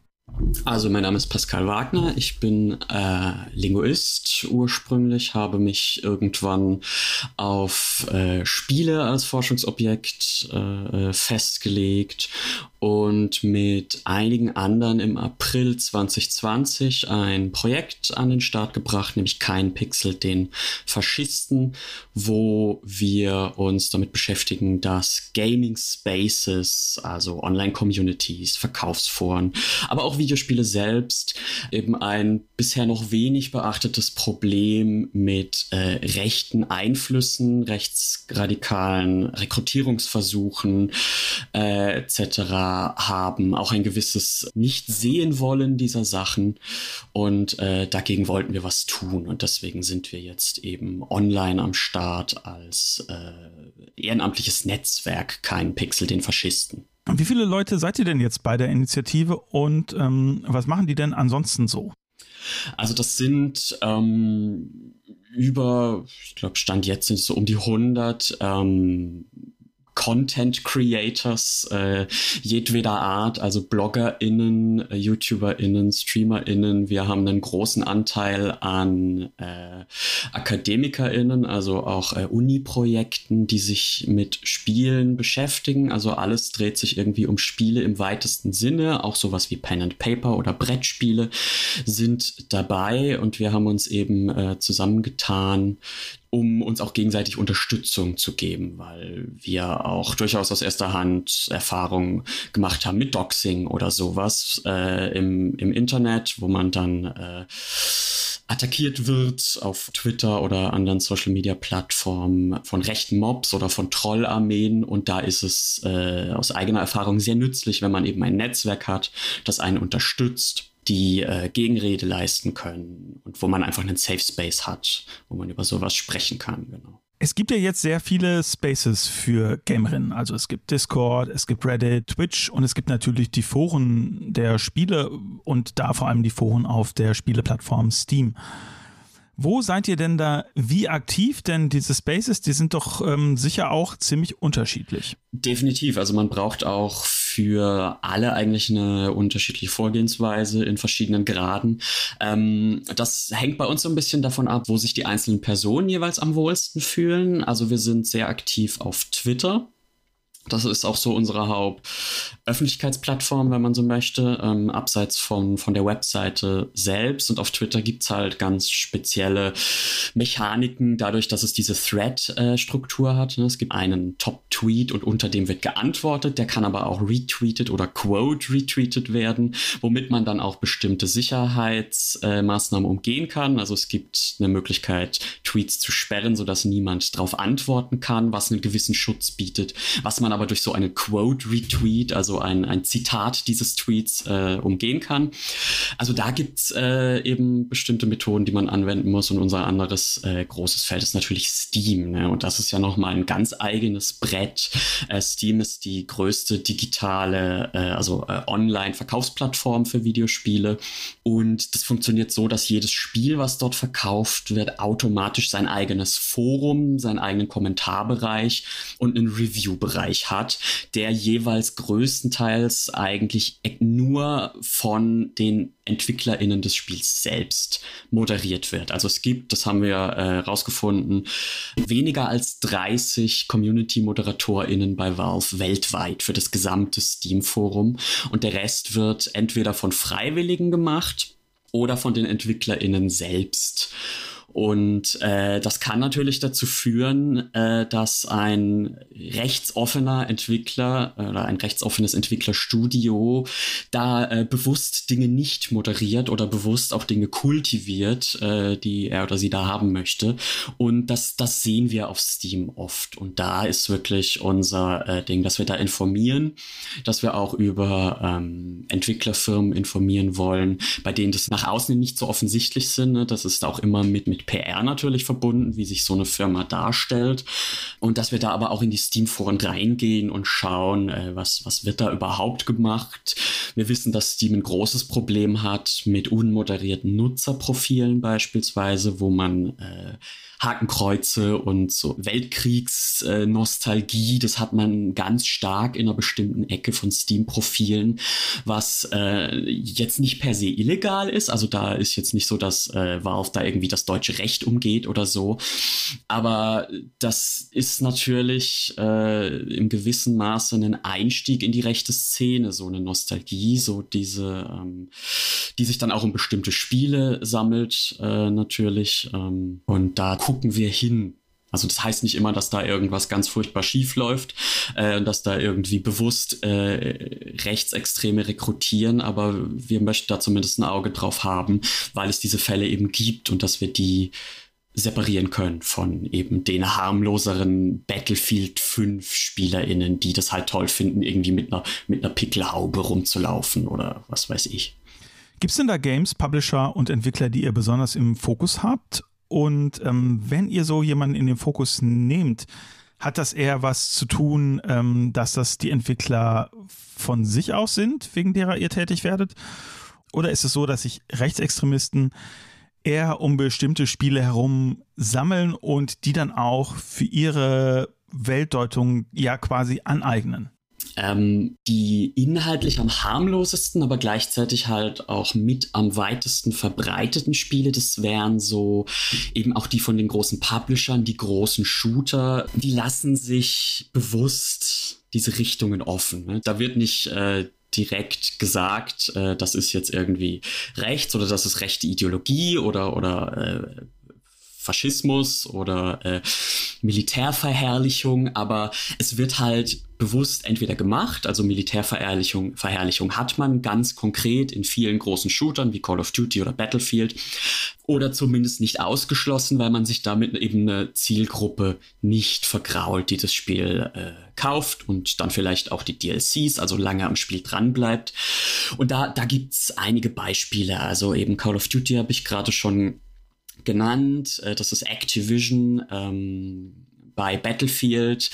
Also mein Name ist Pascal Wagner, ich bin äh, Linguist. Ursprünglich, habe mich irgendwann auf äh, Spiele als Forschungsobjekt äh, äh festgelegt und mit einigen anderen im April 2020 ein Projekt an den Start gebracht, nämlich Kein Pixel den Faschisten, wo wir uns damit beschäftigen, dass Gaming Spaces, also Online-Communities, Verkaufsforen, aber auch Videospiele selbst eben ein bisher noch wenig beachtetes Problem mit äh, rechten Einflüssen, rechtsradikalen Rekrutierungsversuchen äh, etc haben, auch ein gewisses Nicht-Sehen wollen dieser Sachen. Und äh, dagegen wollten wir was tun. Und deswegen sind wir jetzt eben online am Start als äh, ehrenamtliches Netzwerk, kein Pixel den Faschisten. Wie viele Leute seid ihr denn jetzt bei der Initiative und ähm, was machen die denn ansonsten so? Also das sind ähm, über, ich glaube, Stand jetzt sind es so um die 100 ähm, Content Creators äh, jedweder Art, also BloggerInnen, äh, YouTuberInnen, StreamerInnen. Wir haben einen großen Anteil an äh, AkademikerInnen, also auch äh, Uni-Projekten, die sich mit Spielen beschäftigen. Also alles dreht sich irgendwie um Spiele im weitesten Sinne. Auch sowas wie Pen and Paper oder Brettspiele sind dabei und wir haben uns eben äh, zusammengetan, um uns auch gegenseitig Unterstützung zu geben, weil wir auch durchaus aus erster Hand Erfahrungen gemacht haben mit Doxing oder sowas äh, im, im Internet, wo man dann äh, attackiert wird auf Twitter oder anderen Social Media Plattformen von rechten Mobs oder von Trollarmeen. Und da ist es äh, aus eigener Erfahrung sehr nützlich, wenn man eben ein Netzwerk hat, das einen unterstützt die äh, Gegenrede leisten können und wo man einfach einen Safe Space hat, wo man über sowas sprechen kann, genau. Es gibt ja jetzt sehr viele Spaces für Gamerinnen. Also es gibt Discord, es gibt Reddit, Twitch und es gibt natürlich die Foren der Spiele und da vor allem die Foren auf der Spieleplattform Steam. Wo seid ihr denn da wie aktiv? Denn diese Spaces, die sind doch ähm, sicher auch ziemlich unterschiedlich. Definitiv. Also man braucht auch für alle eigentlich eine unterschiedliche Vorgehensweise in verschiedenen Graden. Ähm, das hängt bei uns so ein bisschen davon ab, wo sich die einzelnen Personen jeweils am wohlsten fühlen. Also wir sind sehr aktiv auf Twitter Das ist auch so unsere Hauptöffentlichkeitsplattform, wenn man so möchte, ähm, abseits von, von der Webseite selbst. Und auf Twitter gibt's halt ganz spezielle Mechaniken, dadurch, dass es diese Thread-Struktur hat. Ne? Es gibt einen Top-Tweet und unter dem wird geantwortet. Der kann aber auch retweetet oder quote retweetet werden, womit man dann auch bestimmte Sicherheitsmaßnahmen äh, umgehen kann. Also es gibt eine Möglichkeit, Tweets zu sperren, sodass niemand darauf antworten kann, was einen gewissen Schutz bietet. Was man aber durch so einen Quote-Retweet, also ein, ein Zitat dieses Tweets, äh, umgehen kann. Also da gibt's äh, eben bestimmte Methoden, die man anwenden muss. Und unser anderes äh, großes Feld ist natürlich Steam. Ne? Und das ist ja nochmal ein ganz eigenes Brett. Äh, Steam ist die größte digitale, äh, also äh, Online-Verkaufsplattform für Videospiele. Und das funktioniert so, dass jedes Spiel, was dort verkauft wird, automatisch sein eigenes Forum, seinen eigenen Kommentarbereich und einen Review-Bereich hat, der jeweils größtenteils eigentlich nur von den EntwicklerInnen des Spiels selbst moderiert wird. Also es gibt, das haben wir äh, weniger als 30 Community-ModeratorInnen bei Valve weltweit für das gesamte Steam-Forum und der Rest wird entweder von Freiwilligen gemacht oder von den EntwicklerInnen selbst. Und äh, das kann natürlich dazu führen, äh, dass ein rechtsoffener Entwickler äh, oder ein rechtsoffenes Entwicklerstudio da äh, bewusst Dinge nicht moderiert oder bewusst auch Dinge kultiviert, äh, die er oder sie da haben möchte. Und das, das sehen wir auf Steam oft. Und da ist wirklich unser äh, Ding, dass wir da informieren, dass wir auch über ähm, Entwicklerfirmen informieren wollen, bei denen das nach außen nicht so offensichtlich sind. Ne? Das ist auch immer mit, mit PR natürlich verbunden, wie sich so eine Firma darstellt. Und dass wir da aber auch in die Steam-Foren reingehen und schauen, äh, was, was wird da überhaupt gemacht. Wir wissen, dass Steam ein großes Problem hat mit unmoderierten Nutzerprofilen beispielsweise, wo man äh, Hakenkreuze und so Weltkriegsnostalgie, äh, das hat man ganz stark in einer bestimmten Ecke von Steam-Profilen, was äh, jetzt nicht per se illegal ist. Also da ist jetzt nicht so, dass äh, Valve da irgendwie das deutsche Recht umgeht oder so. Aber das ist natürlich äh, im gewissen Maße ein Einstieg in die rechte Szene, so eine Nostalgie, so diese, ähm, die sich dann auch um bestimmte Spiele sammelt, äh, natürlich. Ähm, und da gucken wir hin. Also das heißt nicht immer, dass da irgendwas ganz furchtbar schief läuft, äh, dass da irgendwie bewusst äh, Rechtsextreme rekrutieren, aber wir möchten da zumindest ein Auge drauf haben, weil es diese Fälle eben gibt und dass wir die separieren können von eben den harmloseren Battlefield 5 SpielerInnen, die das halt toll finden, irgendwie mit einer, mit einer Pickelhaube rumzulaufen oder was weiß ich. Gibt es denn da Games, Publisher und Entwickler, die ihr besonders im Fokus habt? Und ähm, wenn ihr so jemanden in den Fokus nehmt, hat das eher was zu tun, ähm, dass das die Entwickler von sich aus sind, wegen derer ihr tätig werdet? Oder ist es so, dass sich Rechtsextremisten eher um bestimmte Spiele herum sammeln und die dann auch für ihre Weltdeutung ja quasi aneignen? Ähm, die inhaltlich am harmlosesten, aber gleichzeitig halt auch mit am weitesten verbreiteten Spiele, das wären so eben auch die von den großen Publishern, die großen Shooter, die lassen sich bewusst diese Richtungen offen. Ne? Da wird nicht äh, direkt gesagt, äh, das ist jetzt irgendwie rechts oder das ist rechte Ideologie oder, oder äh, Faschismus oder äh, Militärverherrlichung, aber es wird halt bewusst entweder gemacht, also Militärverherrlichung Verherrlichung hat man ganz konkret in vielen großen Shootern wie Call of Duty oder Battlefield oder zumindest nicht ausgeschlossen, weil man sich damit eben eine Zielgruppe nicht vergrault, die das Spiel äh, kauft und dann vielleicht auch die DLCs, also lange am Spiel dran bleibt. Und da, da gibt's einige Beispiele, also eben Call of Duty habe ich gerade schon genannt. Äh, das ist Activision. Ähm, bei Battlefield,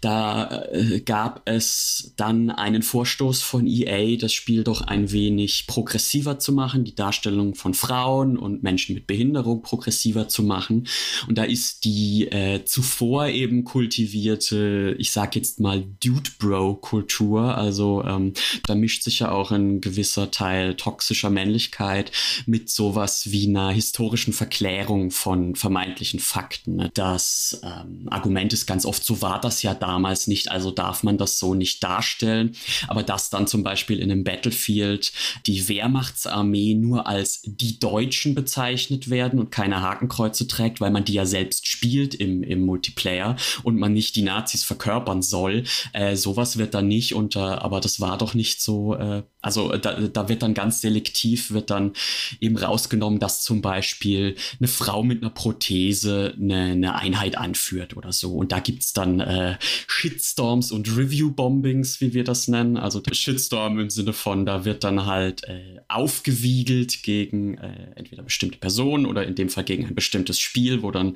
da äh, gab es dann einen Vorstoß von EA, das Spiel doch ein wenig progressiver zu machen, die Darstellung von Frauen und Menschen mit Behinderung progressiver zu machen. Und da ist die äh, zuvor eben kultivierte, ich sag jetzt mal Dude Bro Kultur, also ähm, da mischt sich ja auch ein gewisser Teil toxischer Männlichkeit mit sowas wie einer historischen Verklärung von vermeintlichen Fakten. Ne? Das ähm, Argument ist ganz oft, so war das ja damals nicht, also darf man das so nicht darstellen. Aber dass dann zum Beispiel in einem Battlefield die Wehrmachtsarmee nur als die Deutschen bezeichnet werden und keine Hakenkreuze trägt, weil man die ja selbst spielt im, im Multiplayer und man nicht die Nazis verkörpern soll, äh, sowas wird dann nicht unter, aber das war doch nicht so, äh, also da, da wird dann ganz selektiv, wird dann eben rausgenommen, dass zum Beispiel eine Frau mit einer Prothese eine, eine Einheit anführt oder so. Und da gibt's dann äh, Shitstorms und Review-Bombings, wie wir das nennen. Also der Shitstorm im Sinne von, da wird dann halt äh, aufgewiegelt gegen äh, entweder bestimmte Personen oder in dem Fall gegen ein bestimmtes Spiel, wo dann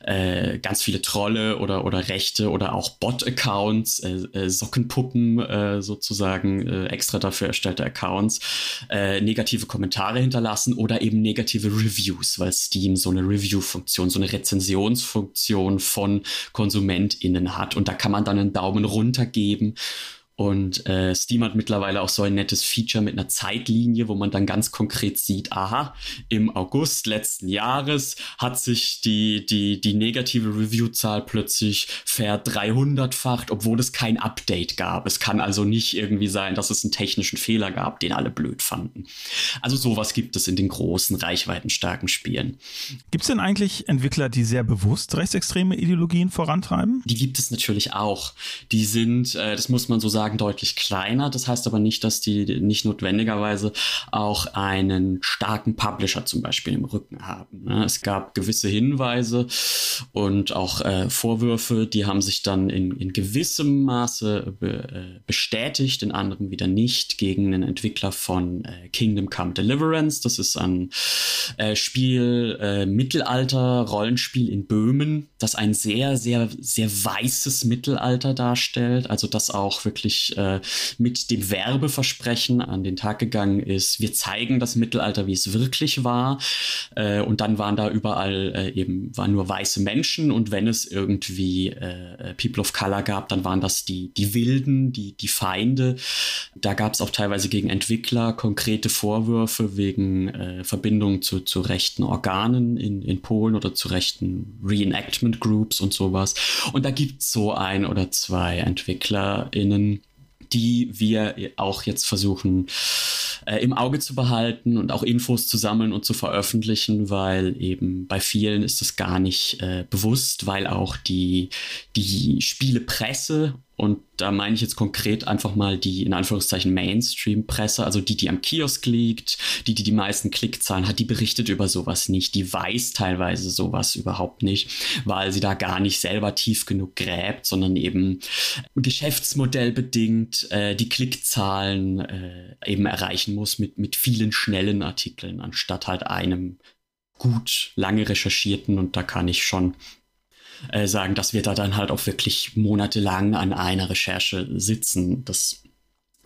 äh, ganz viele Trolle oder, oder Rechte oder auch Bot-Accounts, äh, äh, Sockenpuppen äh, sozusagen äh, extra dafür erstellte Accounts, äh, negative Kommentare hinterlassen oder eben negative Reviews, weil Steam so eine Review-Funktion, so eine Rezensionsfunktion von KonsumentInnen hat. Und da kann man dann einen Daumen runter geben und äh, Steam hat mittlerweile auch so ein nettes Feature mit einer Zeitlinie, wo man dann ganz konkret sieht, aha, im August letzten Jahres hat sich die, die, die negative Review-Zahl plötzlich ver 300-facht, obwohl es kein Update gab. Es kann also nicht irgendwie sein, dass es einen technischen Fehler gab, den alle blöd fanden. Also sowas gibt es in den großen, reichweitenstarken Spielen. Gibt es denn eigentlich Entwickler, die sehr bewusst rechtsextreme Ideologien vorantreiben? Die gibt es natürlich auch. Die sind, äh, das muss man so sagen, sagen, deutlich kleiner. Das heißt aber nicht, dass die nicht notwendigerweise auch einen starken Publisher zum Beispiel im Rücken haben. Ne? Es gab gewisse Hinweise und auch äh, Vorwürfe, die haben sich dann in, in gewissem Maße be, äh, bestätigt, in anderen wieder nicht, gegen einen Entwickler von äh, Kingdom Come Deliverance. Das ist ein äh, Spiel, äh, Mittelalter-Rollenspiel in Böhmen, das ein sehr, sehr, sehr weißes Mittelalter darstellt. Also das auch wirklich wirklich äh, mit dem Werbeversprechen an den Tag gegangen ist, wir zeigen das Mittelalter, wie es wirklich war. Äh, und dann waren da überall äh, eben, waren nur weiße Menschen und wenn es irgendwie äh, People of Color gab, dann waren das die, die Wilden, die, die Feinde. Da gab es auch teilweise gegen Entwickler konkrete Vorwürfe wegen äh, Verbindung zu, zu rechten Organen in, in Polen oder zu rechten Reenactment Groups und sowas. Und da gibt es so ein oder zwei EntwicklerInnen, die wir auch jetzt versuchen äh, im Auge zu behalten und auch Infos zu sammeln und zu veröffentlichen, weil eben bei vielen ist das gar nicht äh, bewusst, weil auch die, die Spielepresse und da meine ich jetzt konkret einfach mal die in Anführungszeichen Mainstream-Presse, also die, die am Kiosk liegt, die, die die meisten Klickzahlen hat, die berichtet über sowas nicht. Die weiß teilweise sowas überhaupt nicht, weil sie da gar nicht selber tief genug gräbt, sondern eben geschäftsmodellbedingt äh, die Klickzahlen äh, eben erreichen muss mit, mit vielen schnellen Artikeln, anstatt halt einem gut lange recherchierten. Und da kann ich schon äh, sagen, dass wir da dann halt auch wirklich monatelang an einer Recherche sitzen. Das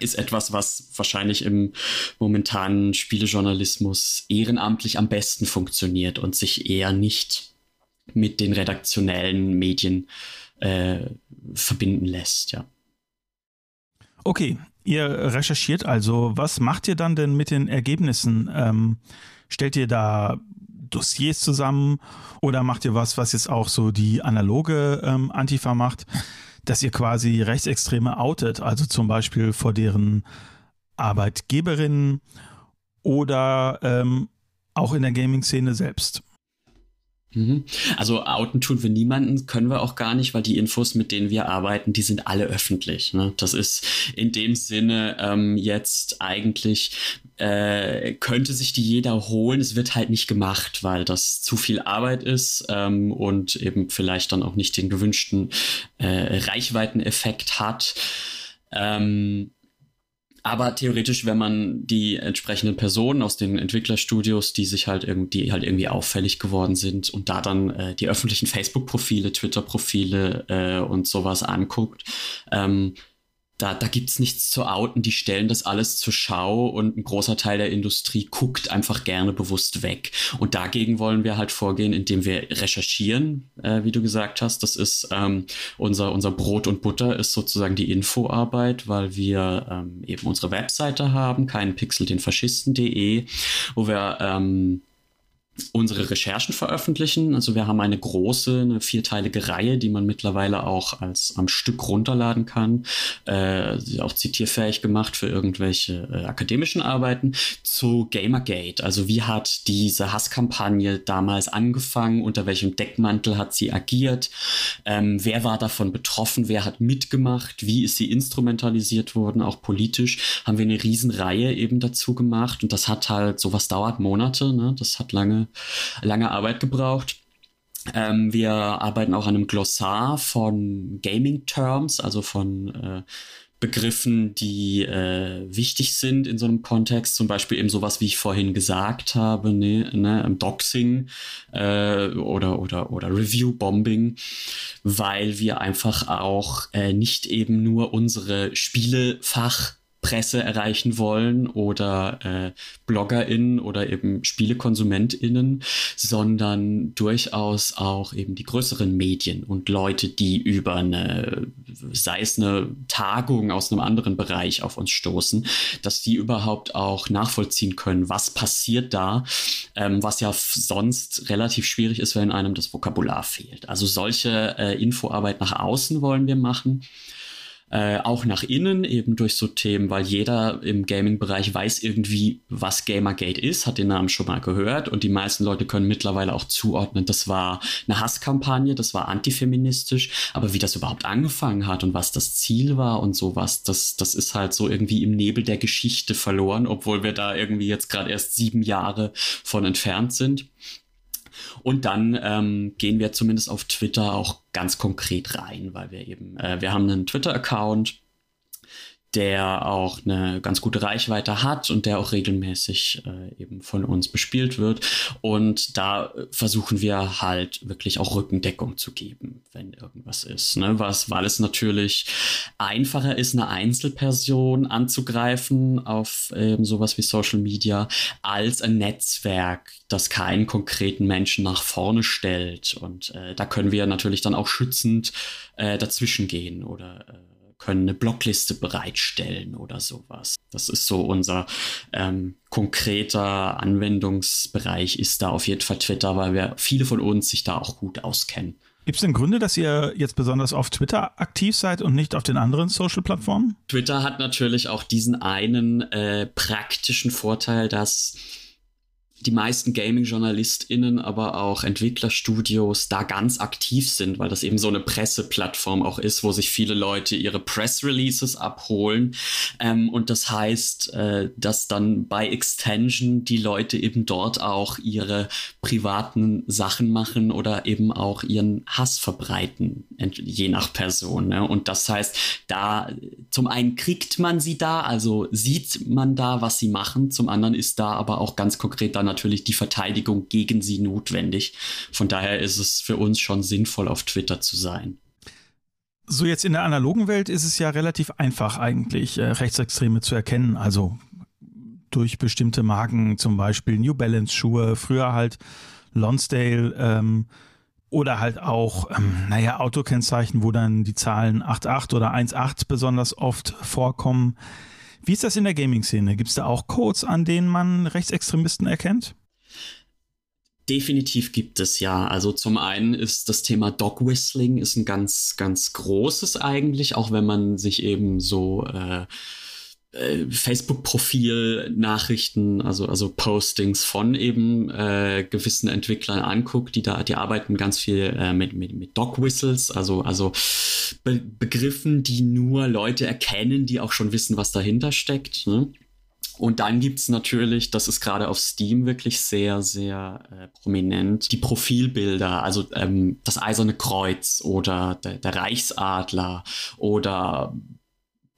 ist etwas, was wahrscheinlich im momentanen Spielejournalismus ehrenamtlich am besten funktioniert und sich eher nicht mit den redaktionellen Medien äh, verbinden lässt, ja. Okay, ihr recherchiert also. Was macht ihr dann denn mit den Ergebnissen? Ähm, stellt ihr da Dossiers zusammen oder macht ihr was, was jetzt auch so die analoge ähm, Antifa macht, dass ihr quasi Rechtsextreme outet, also zum Beispiel vor deren Arbeitgeberinnen oder ähm, auch in der Gaming-Szene selbst? Mhm. Also outen tun wir niemanden, können wir auch gar nicht, weil die Infos, mit denen wir arbeiten, die sind alle öffentlich. Ne? Das ist in dem Sinne ähm, jetzt eigentlich, äh, könnte sich die jeder holen. Es wird halt nicht gemacht, weil das zu viel Arbeit ist ähm, und eben vielleicht dann auch nicht den gewünschten äh, Reichweiteneffekt hat. Ähm, aber theoretisch, wenn man die entsprechenden Personen aus den Entwicklerstudios, die sich halt irgendwie, halt irgendwie auffällig geworden sind und da dann äh, die öffentlichen Facebook-Profile, Twitter-Profile äh, und sowas anguckt, ähm, da, da gibt's nichts zu outen, die stellen das alles zur Schau und ein großer Teil der Industrie guckt einfach gerne bewusst weg. Und dagegen wollen wir halt vorgehen, indem wir recherchieren, äh, wie du gesagt hast. Das ist ähm, unser, unser Brot und Butter ist sozusagen die Infoarbeit, weil wir ähm, eben unsere Webseite haben, keinen Pixel den Faschisten.de, wo wir ähm, unsere Recherchen veröffentlichen. Also wir haben eine große, eine vierteilige Reihe, die man mittlerweile auch als am Stück runterladen kann, äh, auch zitierfähig gemacht für irgendwelche äh, akademischen Arbeiten. Zu Gamergate. Also wie hat diese Hasskampagne damals angefangen, unter welchem Deckmantel hat sie agiert, ähm, wer war davon betroffen, wer hat mitgemacht, wie ist sie instrumentalisiert worden, auch politisch, haben wir eine Riesenreihe eben dazu gemacht. Und das hat halt, sowas dauert Monate, ne? das hat lange lange Arbeit gebraucht. Ähm, wir arbeiten auch an einem Glossar von Gaming-Terms, also von äh, Begriffen, die äh, wichtig sind in so einem Kontext, zum Beispiel eben sowas, wie ich vorhin gesagt habe, ne, ne, Doxing äh, oder, oder, oder Review-Bombing, weil wir einfach auch äh, nicht eben nur unsere Spielefach Presse erreichen wollen oder äh, BloggerInnen oder eben SpielekonsumentInnen, sondern durchaus auch eben die größeren Medien und Leute, die über eine, sei es eine Tagung aus einem anderen Bereich auf uns stoßen, dass die überhaupt auch nachvollziehen können, was passiert da, ähm, was ja sonst relativ schwierig ist, wenn einem das Vokabular fehlt. Also solche äh, Infoarbeit nach außen wollen wir machen äh, auch nach innen, eben durch so Themen, weil jeder im Gaming-Bereich weiß irgendwie, was Gamergate ist, hat den Namen schon mal gehört und die meisten Leute können mittlerweile auch zuordnen, das war eine Hasskampagne, das war antifeministisch, aber wie das überhaupt angefangen hat und was das Ziel war und sowas, das, das ist halt so irgendwie im Nebel der Geschichte verloren, obwohl wir da irgendwie jetzt gerade erst sieben Jahre von entfernt sind. Und dann ähm, gehen wir zumindest auf Twitter auch ganz konkret rein, weil wir eben, äh, wir haben einen Twitter-Account, der auch eine ganz gute Reichweite hat und der auch regelmäßig äh, eben von uns bespielt wird. Und da versuchen wir halt wirklich auch Rückendeckung zu geben, wenn irgendwas ist. Ne? Was, weil es natürlich einfacher ist, eine Einzelperson anzugreifen auf eben sowas wie Social Media, als ein Netzwerk, das keinen konkreten Menschen nach vorne stellt. Und äh, da können wir natürlich dann auch schützend äh, dazwischen gehen oder äh, können eine Blockliste bereitstellen oder sowas. Das ist so unser ähm, konkreter Anwendungsbereich ist da auf jeden Fall Twitter, weil wir viele von uns sich da auch gut auskennen. Gibt es denn Gründe, dass ihr jetzt besonders auf Twitter aktiv seid und nicht auf den anderen Social-Plattformen? Twitter hat natürlich auch diesen einen äh, praktischen Vorteil, dass die meisten Gaming-JournalistInnen, aber auch Entwicklerstudios da ganz aktiv sind, weil das eben so eine Presseplattform auch ist, wo sich viele Leute ihre Press-Releases abholen. Ähm, und das heißt, äh, dass dann bei Extension die Leute eben dort auch ihre privaten Sachen machen oder eben auch ihren Hass verbreiten, je nach Person. Ne? Und das heißt, da zum einen kriegt man sie da, also sieht man da, was sie machen, zum anderen ist da aber auch ganz konkret dann natürlich die Verteidigung gegen sie notwendig. Von daher ist es für uns schon sinnvoll, auf Twitter zu sein. So jetzt in der analogen Welt ist es ja relativ einfach eigentlich, äh, Rechtsextreme zu erkennen. Also durch bestimmte Marken, zum Beispiel New Balance Schuhe, früher halt Lonsdale ähm, oder halt auch, ähm, naja, Autokennzeichen, wo dann die Zahlen 88 oder 18 besonders oft vorkommen. Wie ist das in der Gaming-Szene? Gibt es da auch Codes, an denen man Rechtsextremisten erkennt? Definitiv gibt es ja. Also zum einen ist das Thema Dog Whistling ist ein ganz, ganz großes eigentlich, auch wenn man sich eben so äh, äh, Facebook-Profil-Nachrichten, also, also Postings von eben äh, gewissen Entwicklern anguckt, die da, die arbeiten ganz viel äh, mit, mit, mit Dog-Whistles, also, also Be Begriffen, die nur Leute erkennen, die auch schon wissen, was dahinter steckt. Ne? Und dann gibt's natürlich, das ist gerade auf Steam wirklich sehr, sehr äh, prominent, die Profilbilder, also ähm, das Eiserne Kreuz oder der, der Reichsadler oder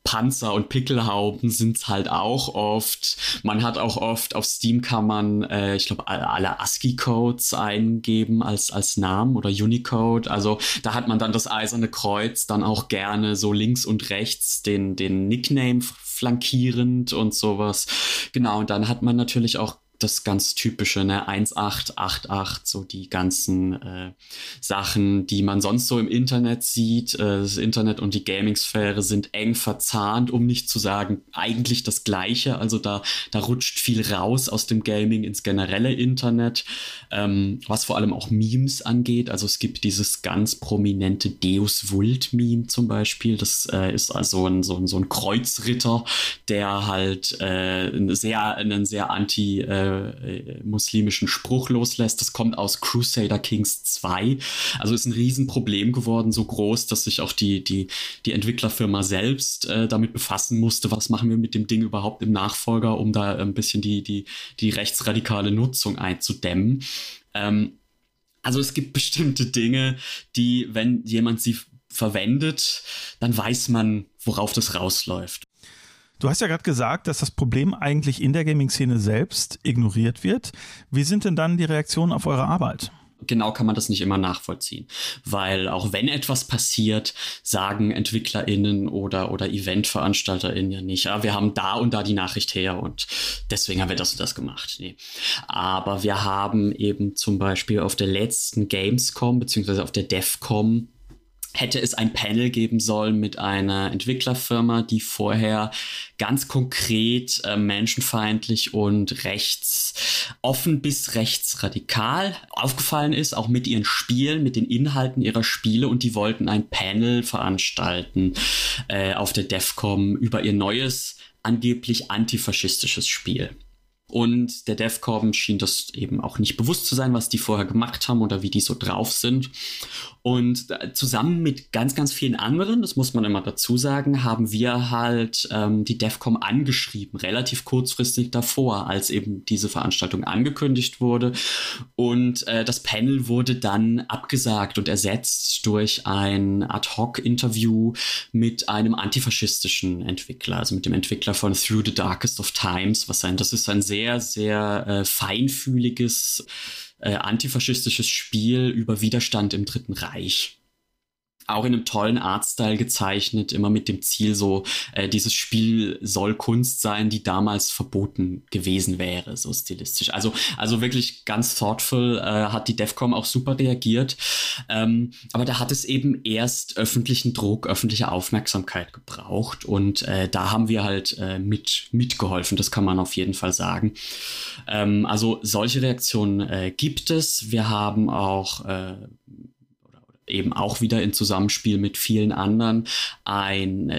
Panzer und Pickelhauben sind halt auch oft. Man hat auch oft auf Steam kann man, äh, ich glaube, alle ASCII-Codes eingeben als, als Namen oder Unicode. Also da hat man dann das eiserne Kreuz dann auch gerne so links und rechts den, den Nickname flankierend und sowas. Genau, und dann hat man natürlich auch das ganz typische, ne, 1888, so die ganzen äh, Sachen, die man sonst so im Internet sieht. Äh, das Internet und die Gaming-Sphäre sind eng verzahnt, um nicht zu sagen, eigentlich das Gleiche. Also da, da rutscht viel raus aus dem Gaming ins generelle Internet, ähm, was vor allem auch Memes angeht. Also es gibt dieses ganz prominente Deus Vult-Meme zum Beispiel. Das äh, ist also ein, so, ein, so ein Kreuzritter, der halt äh, sehr, einen sehr anti- äh, äh, muslimischen Spruch loslässt. Das kommt aus Crusader Kings 2. Also ist ein Riesenproblem geworden, so groß, dass sich auch die, die, die Entwicklerfirma selbst äh, damit befassen musste, was machen wir mit dem Ding überhaupt im Nachfolger, um da ein bisschen die, die, die rechtsradikale Nutzung einzudämmen. Ähm, also es gibt bestimmte Dinge, die, wenn jemand sie verwendet, dann weiß man, worauf das rausläuft. Du hast ja gerade gesagt, dass das Problem eigentlich in der Gaming-Szene selbst ignoriert wird. Wie sind denn dann die Reaktionen auf eure Arbeit? genau kann man das nicht immer nachvollziehen, weil auch wenn etwas passiert, sagen EntwicklerInnen oder, oder EventveranstalterInnen ja nicht, ja, wir haben da und da die Nachricht her und deswegen haben wir das und das gemacht. Nee. Aber wir haben eben zum Beispiel auf der letzten Gamescom, beziehungsweise auf der DEFCOM, hätte es ein Panel geben sollen mit einer Entwicklerfirma, die vorher ganz konkret äh, menschenfeindlich und rechtsoffen bis rechtsradikal aufgefallen ist, auch mit ihren Spielen, mit den Inhalten ihrer Spiele und die wollten ein Panel veranstalten äh, auf der DEFCOM über ihr neues angeblich antifaschistisches Spiel. Und der DEFCOM schien das eben auch nicht bewusst zu sein, was die vorher gemacht haben oder wie die so drauf sind. Und äh, zusammen mit ganz, ganz vielen anderen, das muss man immer dazu sagen, haben wir halt ähm, die DEFCOM angeschrieben, relativ kurzfristig davor, als eben diese Veranstaltung angekündigt wurde. Und äh, das Panel wurde dann abgesagt und ersetzt durch ein Ad-Hoc-Interview mit einem antifaschistischen Entwickler, also mit dem Entwickler von Through the Darkest of Times, was sein, das ist ein sehr, sehr äh, feinfühliges äh, antifaschistisches Spiel über Widerstand im Dritten Reich auch in einem tollen Artstyle gezeichnet, immer mit dem Ziel so, äh, dieses Spiel soll Kunst sein, die damals verboten gewesen wäre, so stilistisch. Also, also wirklich ganz thoughtful, äh, hat die DEFCOM auch super reagiert. Ähm, aber da hat es eben erst öffentlichen Druck, öffentliche Aufmerksamkeit gebraucht und äh, da haben wir halt äh, mit, mitgeholfen, das kann man auf jeden Fall sagen. Ähm, also solche Reaktionen äh, gibt es. Wir haben auch äh, eben auch wieder in Zusammenspiel mit vielen anderen ein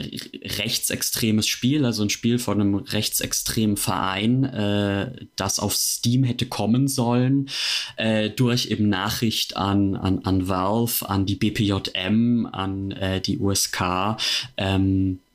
rechtsextremes Spiel, also ein Spiel von einem rechtsextremen Verein, äh, das auf Steam hätte kommen sollen, äh, durch eben Nachricht an, an, an Valve, an die BPJM, an äh, die USK, ähm, äh,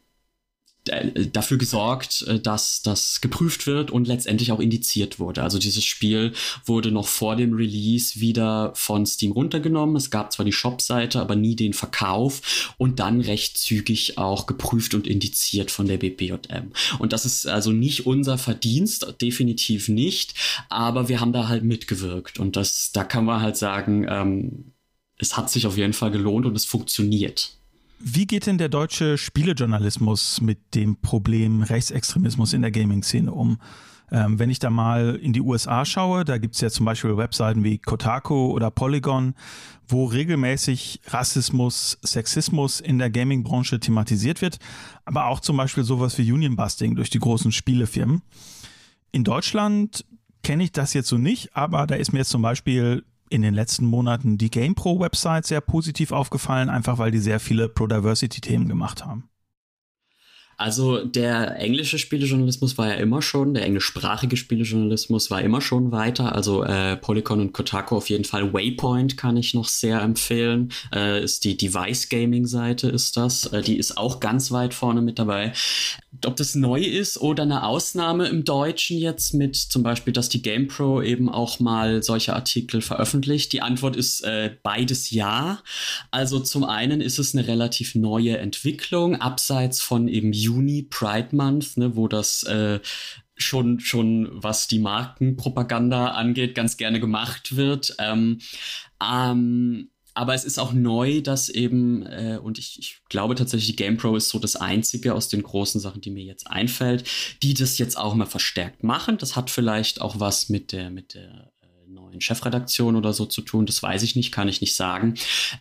dafür gesorgt, äh, dass das geprüft wird und letztendlich auch indiziert wurde. Also dieses Spiel wurde noch vor dem Release wieder von Steam runtergenommen. Es gab zwar die Shop-Seite, aber nie den Verkauf und dann recht zügig auch geprüft und indiziert von der BPJM. Und das ist also nicht unser Verdienst, definitiv nicht, aber wir haben da halt mitgewirkt und das, da kann man halt sagen, ähm, es hat sich auf jeden Fall gelohnt und es funktioniert. Wie geht denn der deutsche Spielejournalismus mit dem Problem Rechtsextremismus in der Gaming-Szene um? Ähm, wenn ich da mal in die USA schaue, da gibt es ja zum Beispiel Webseiten wie Kotaku oder Polygon, wo regelmäßig Rassismus, Sexismus in der Gaming-Branche thematisiert wird, aber auch zum Beispiel sowas wie Union-Busting durch die großen Spielefirmen. In Deutschland kenne ich das jetzt so nicht, aber da ist mir jetzt zum Beispiel in den letzten Monaten die GamePro-Website sehr positiv aufgefallen, einfach weil die sehr viele Pro-Diversity-Themen gemacht haben. Also der englische Spielejournalismus war ja immer schon, der englischsprachige Spielejournalismus war immer schon weiter. Also äh, Polycon und Kotaku auf jeden Fall. Waypoint kann ich noch sehr empfehlen. Äh, ist die Device Gaming Seite ist das. Äh, die ist auch ganz weit vorne mit dabei. Ob das neu ist oder eine Ausnahme im Deutschen jetzt mit zum Beispiel, dass die GamePro eben auch mal solche Artikel veröffentlicht. Die Antwort ist äh, beides ja. Also zum einen ist es eine relativ neue Entwicklung, abseits von eben Juni Pride Month, ne, wo das äh, schon, schon was die Markenpropaganda angeht, ganz gerne gemacht wird. Ähm, ähm, aber es ist auch neu, dass eben, äh, und ich, ich glaube tatsächlich, die GamePro ist so das einzige aus den großen Sachen, die mir jetzt einfällt, die das jetzt auch mal verstärkt machen. Das hat vielleicht auch was mit der, mit der äh, neuen Chefredaktion oder so zu tun. Das weiß ich nicht, kann ich nicht sagen.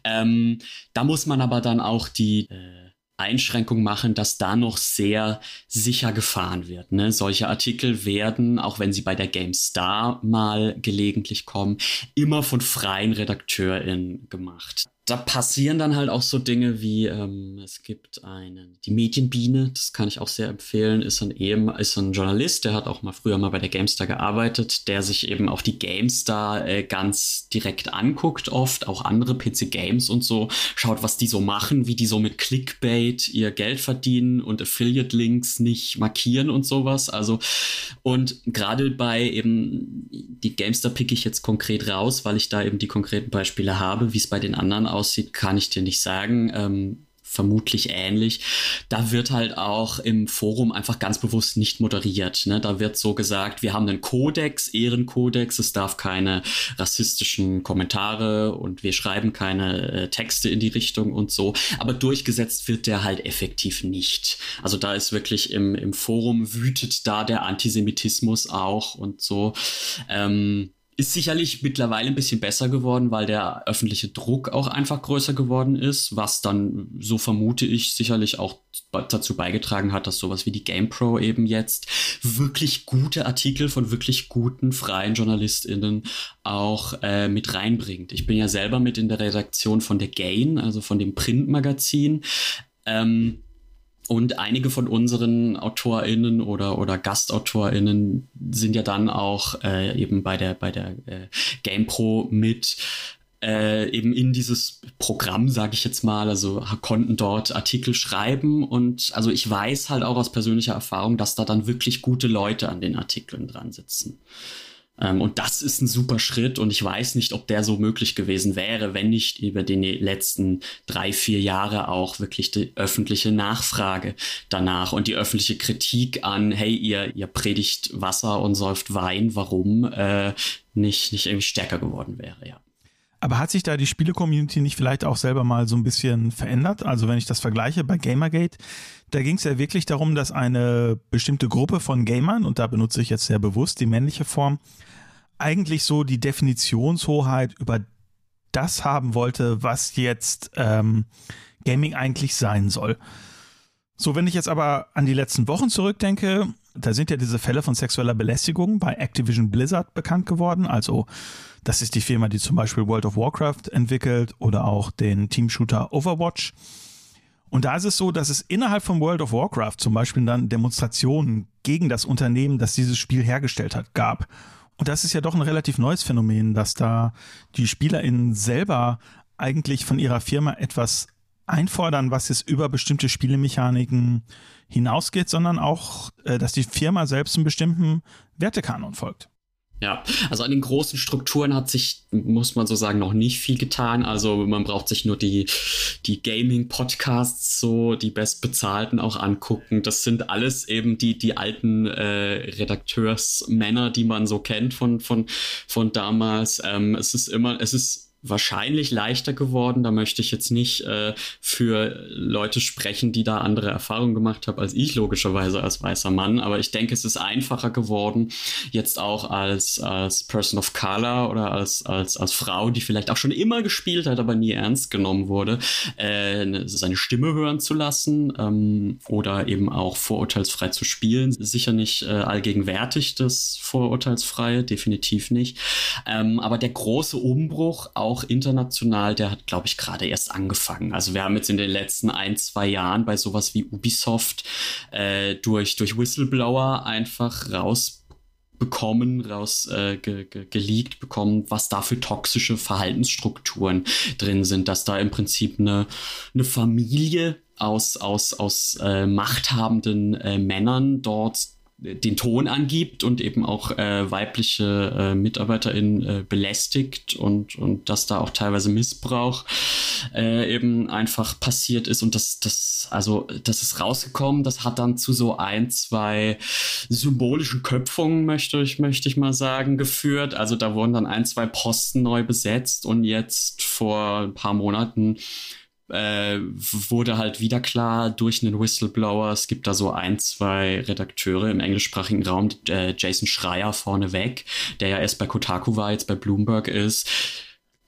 Ähm, da muss man aber dann auch die äh, Einschränkung machen, dass da noch sehr sicher gefahren wird. Ne? Solche Artikel werden, auch wenn sie bei der GameStar mal gelegentlich kommen, immer von freien RedakteurInnen gemacht da passieren dann halt auch so Dinge wie, ähm, es gibt eine, die Medienbiene, das kann ich auch sehr empfehlen, ist ein eben, ist ein Journalist, der hat auch mal früher mal bei der GameStar gearbeitet, der sich eben auch die GameStar äh, ganz direkt anguckt, oft auch andere PC Games und so, schaut, was die so machen, wie die so mit Clickbait ihr Geld verdienen und Affiliate-Links nicht markieren und sowas. Also, und gerade bei eben, die GameStar pick ich jetzt konkret raus, weil ich da eben die konkreten Beispiele habe, wie es bei den anderen aussieht, kann ich dir nicht sagen. Ähm, vermutlich ähnlich. Da wird halt auch im Forum einfach ganz bewusst nicht moderiert. Ne? Da wird so gesagt, wir haben einen Kodex, Ehrenkodex, es darf keine rassistischen Kommentare und wir schreiben keine äh, Texte in die Richtung und so. Aber durchgesetzt wird der halt effektiv nicht. Also da ist wirklich im, im Forum wütet da der Antisemitismus auch und so. Ähm, ist sicherlich mittlerweile ein bisschen besser geworden, weil der öffentliche Druck auch einfach größer geworden ist, was dann, so vermute ich, sicherlich auch dazu beigetragen hat, dass sowas wie die GamePro eben jetzt wirklich gute Artikel von wirklich guten freien JournalistInnen auch äh, mit reinbringt. Ich bin ja selber mit in der Redaktion von der Gain, also von dem Printmagazin. Ähm, und einige von unseren AutorInnen oder, oder GastautorInnen sind ja dann auch äh, eben bei der, bei der äh, GamePro mit äh, eben in dieses Programm, sage ich jetzt mal, also konnten dort Artikel schreiben und also ich weiß halt auch aus persönlicher Erfahrung, dass da dann wirklich gute Leute an den Artikeln dran sitzen. Ähm, und das ist ein super Schritt und ich weiß nicht, ob der so möglich gewesen wäre, wenn nicht über die letzten drei, vier Jahre auch wirklich die öffentliche Nachfrage danach und die öffentliche Kritik an, hey, ihr, ihr predigt Wasser und säuft Wein, warum äh, nicht, nicht irgendwie stärker geworden wäre, ja. Aber hat sich da die Spiele-Community nicht vielleicht auch selber mal so ein bisschen verändert? Also wenn ich das vergleiche bei Gamergate, da ging es ja wirklich darum, dass eine bestimmte Gruppe von Gamern, und da benutze ich jetzt sehr bewusst die männliche Form, eigentlich so die Definitionshoheit über das haben wollte, was jetzt ähm, Gaming eigentlich sein soll. So, wenn ich jetzt aber an die letzten Wochen zurückdenke, da sind ja diese Fälle von sexueller Belästigung bei Activision Blizzard bekannt geworden. Also, das ist die Firma, die zum Beispiel World of Warcraft entwickelt oder auch den Teamshooter Overwatch. Und da ist es so, dass es innerhalb von World of Warcraft zum Beispiel dann Demonstrationen gegen das Unternehmen, das dieses Spiel hergestellt hat, gab. Und das ist ja doch ein relativ neues Phänomen, dass da die SpielerInnen selber eigentlich von ihrer Firma etwas einfordern, was jetzt über bestimmte Spielemechaniken hinausgeht, sondern auch, äh, dass die Firma selbst einen bestimmten Wertekanon folgt. Ja, also an den großen Strukturen hat sich, muss man so sagen, noch nicht viel getan. Also man braucht sich nur die, die Gaming-Podcasts so, die bestbezahlten auch angucken. Das sind alles eben die, die alten äh, Redakteursmänner, die man so kennt von, von, von damals. Ähm, es ist immer, es ist wahrscheinlich leichter geworden. Da möchte ich jetzt nicht äh, für Leute sprechen, die da andere Erfahrungen gemacht haben als ich, logischerweise als weißer Mann. Aber ich denke, es ist einfacher geworden, jetzt auch als, als Person of Color oder als, als, als Frau, die vielleicht auch schon immer gespielt hat, aber nie ernst genommen wurde, äh, ne, seine Stimme hören zu lassen ähm, oder eben auch vorurteilsfrei zu spielen. Sicher nicht äh, allgegenwärtig das Vorurteilsfreie, definitiv nicht. Ähm, aber der große Umbruch auch auch international, der hat, glaube ich, gerade erst angefangen. Also wir haben jetzt in den letzten ein, zwei Jahren bei sowas wie Ubisoft äh, durch, durch Whistleblower einfach raus bekommen, raus äh, ge, ge, geleakt bekommen, was da für toxische Verhaltensstrukturen drin sind, dass da im Prinzip eine, eine Familie aus, aus, aus äh, machthabenden äh, Männern dort den Ton angibt und eben auch äh, weibliche äh, MitarbeiterInnen äh, belästigt und, und dass da auch teilweise Missbrauch äh, eben einfach passiert ist und das, das, also das ist rausgekommen, das hat dann zu so ein, zwei symbolischen Köpfungen, möchte ich, möchte ich mal sagen, geführt. Also da wurden dann ein, zwei Posten neu besetzt und jetzt vor ein paar Monaten äh, wurde halt wieder klar durch einen Whistleblower. Es gibt da so ein, zwei Redakteure im englischsprachigen Raum, äh, Jason Schreier vorneweg, der ja erst bei Kotaku war, jetzt bei Bloomberg ist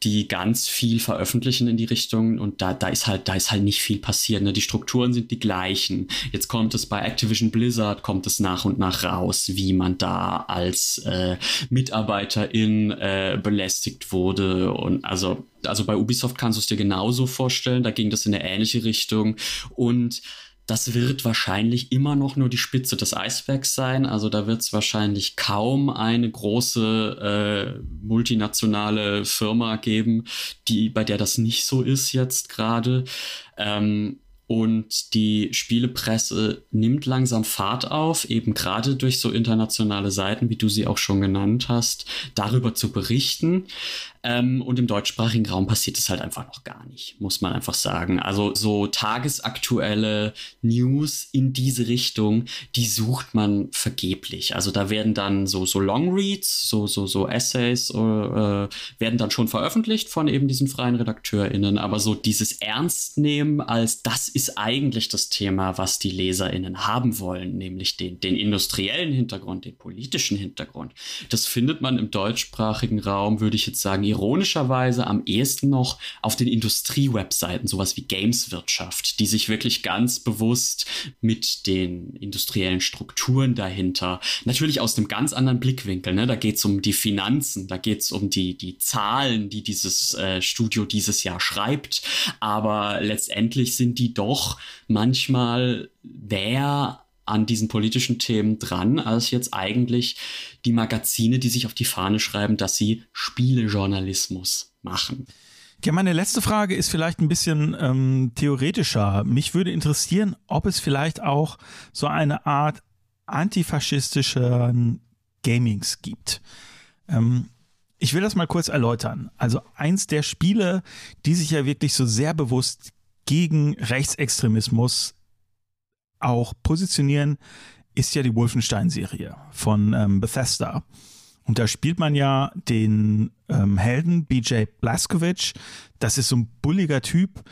die ganz viel veröffentlichen in die Richtung und da, da ist halt, da ist halt nicht viel passiert. Ne? Die Strukturen sind die gleichen. Jetzt kommt es bei Activision Blizzard, kommt es nach und nach raus, wie man da als äh, Mitarbeiterin äh, belästigt wurde. Und also, also bei Ubisoft kannst du es dir genauso vorstellen, da ging das in eine ähnliche Richtung. Und das wird wahrscheinlich immer noch nur die Spitze des Eisbergs sein. Also da wird es wahrscheinlich kaum eine große äh, multinationale Firma geben, die bei der das nicht so ist jetzt gerade. Ähm, und die Spielepresse nimmt langsam Fahrt auf, eben gerade durch so internationale Seiten, wie du sie auch schon genannt hast, darüber zu berichten. Ähm, und im deutschsprachigen Raum passiert es halt einfach noch gar nicht, muss man einfach sagen. Also so tagesaktuelle News in diese Richtung, die sucht man vergeblich. Also da werden dann so, so Longreads, so, so, so Essays, äh, werden dann schon veröffentlicht von eben diesen freien RedakteurInnen. Aber so dieses Ernstnehmen als das ist eigentlich das Thema, was die LeserInnen haben wollen, nämlich den, den industriellen Hintergrund, den politischen Hintergrund. Das findet man im deutschsprachigen Raum, würde ich jetzt sagen, ironischerweise am ehesten noch auf den Industriewebseiten, sowas wie Gameswirtschaft, die sich wirklich ganz bewusst mit den industriellen Strukturen dahinter, natürlich aus einem ganz anderen Blickwinkel, ne? da geht es um die Finanzen, da geht es um die, die Zahlen, die dieses äh, Studio dieses Jahr schreibt, aber letztendlich sind die doch manchmal der an diesen politischen Themen dran, als jetzt eigentlich die Magazine, die sich auf die Fahne schreiben, dass sie Spielejournalismus machen. Ja, meine letzte Frage ist vielleicht ein bisschen ähm, theoretischer. Mich würde interessieren, ob es vielleicht auch so eine Art antifaschistischen Gamings gibt. Ähm, ich will das mal kurz erläutern. Also eins der Spiele, die sich ja wirklich so sehr bewusst gegen Rechtsextremismus auch positionieren, ist ja die Wolfenstein-Serie von ähm, Bethesda. Und da spielt man ja den ähm, Helden BJ Blazkowicz. Das ist so ein bulliger Typ,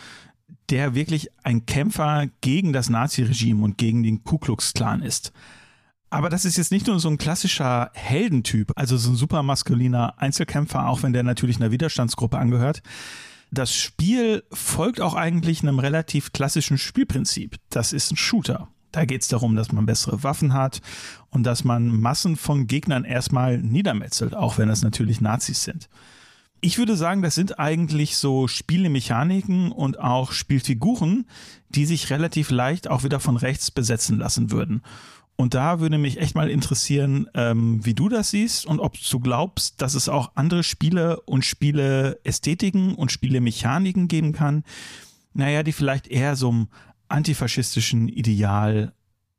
der wirklich ein Kämpfer gegen das Nazi-Regime und gegen den Ku Klux Klan ist. Aber das ist jetzt nicht nur so ein klassischer Heldentyp, also so ein super maskuliner Einzelkämpfer, auch wenn der natürlich einer Widerstandsgruppe angehört. Das Spiel folgt auch eigentlich einem relativ klassischen Spielprinzip. Das ist ein Shooter. Da geht es darum, dass man bessere Waffen hat und dass man Massen von Gegnern erstmal niedermetzelt, auch wenn das natürlich Nazis sind. Ich würde sagen, das sind eigentlich so Spielemechaniken und auch Spielfiguren, die sich relativ leicht auch wieder von rechts besetzen lassen würden. Und da würde mich echt mal interessieren, ähm, wie du das siehst und ob du glaubst, dass es auch andere Spiele und Spieleästhetiken und Spielemechaniken geben kann, naja, die vielleicht eher so einem antifaschistischen Ideal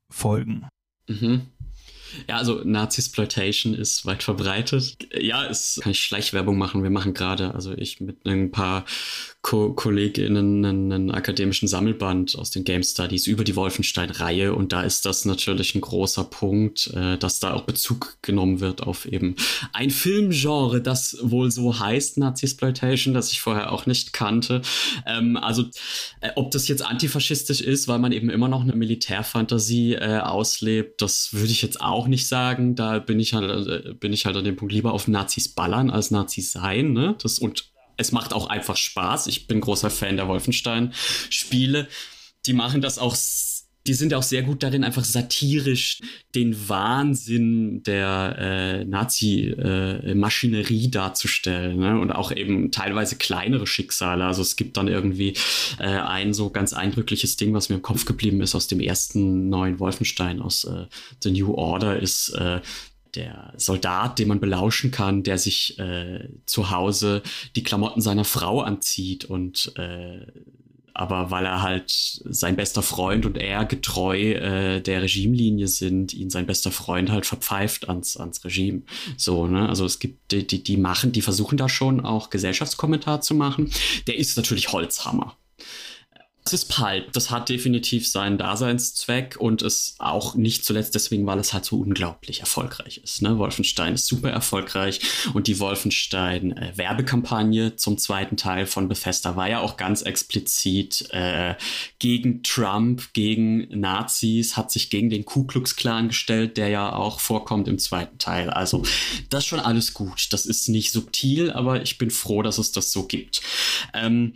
folgen. Mhm. Ja, also Nazi-Exploitation ist weit verbreitet. Ja, es kann ich Schleichwerbung machen. Wir machen gerade, also ich mit ein paar Ko KollegInnen einen, einen, akademischen Sammelband aus den Game Studies über die Wolfenstein-Reihe und da ist das natürlich ein großer Punkt, äh, dass da auch Bezug genommen wird auf eben ein Filmgenre, das wohl so heißt, Nazi-Exploitation, das ich vorher auch nicht kannte. Ähm, also äh, ob das jetzt antifaschistisch ist, weil man eben immer noch eine Militärfantasie äh, auslebt, das würde ich jetzt auch nicht sagen. Da bin ich halt, äh, bin ich halt an dem Punkt lieber auf Nazis ballern als Nazis sein, ne? Das und es macht auch einfach Spaß. Ich bin großer Fan der Wolfenstein-Spiele. Die machen das auch, die sind auch sehr gut darin, einfach satirisch den Wahnsinn der äh, Nazi-Maschinerie äh, darzustellen. Ne? Und auch eben teilweise kleinere Schicksale. Also es gibt dann irgendwie äh, ein so ganz eindrückliches Ding, was mir im Kopf geblieben ist aus dem ersten neuen Wolfenstein, aus äh, The New Order, ist äh, der Soldat, den man belauschen kann, der sich äh, zu Hause die Klamotten seiner Frau anzieht und äh, aber weil er halt sein bester Freund und er getreu äh, der Regimelinie sind, ihn sein bester Freund halt verpfeift ans, ans Regime. So, ne? Also es gibt die, die, die machen, die versuchen da schon auch Gesellschaftskommentar zu machen. Der ist natürlich Holzhammer. Das ist Pulp. Das hat definitiv seinen Daseinszweck und ist auch nicht zuletzt deswegen, weil es halt so unglaublich erfolgreich ist. Ne? Wolfenstein ist super erfolgreich und die Wolfenstein-Werbekampagne äh, zum zweiten Teil von Bethesda war ja auch ganz explizit äh, gegen Trump, gegen Nazis, hat sich gegen den Ku Klux Klan gestellt, der ja auch vorkommt im zweiten Teil. Also das ist schon alles gut. Das ist nicht subtil, aber ich bin froh, dass es das so gibt. Ähm,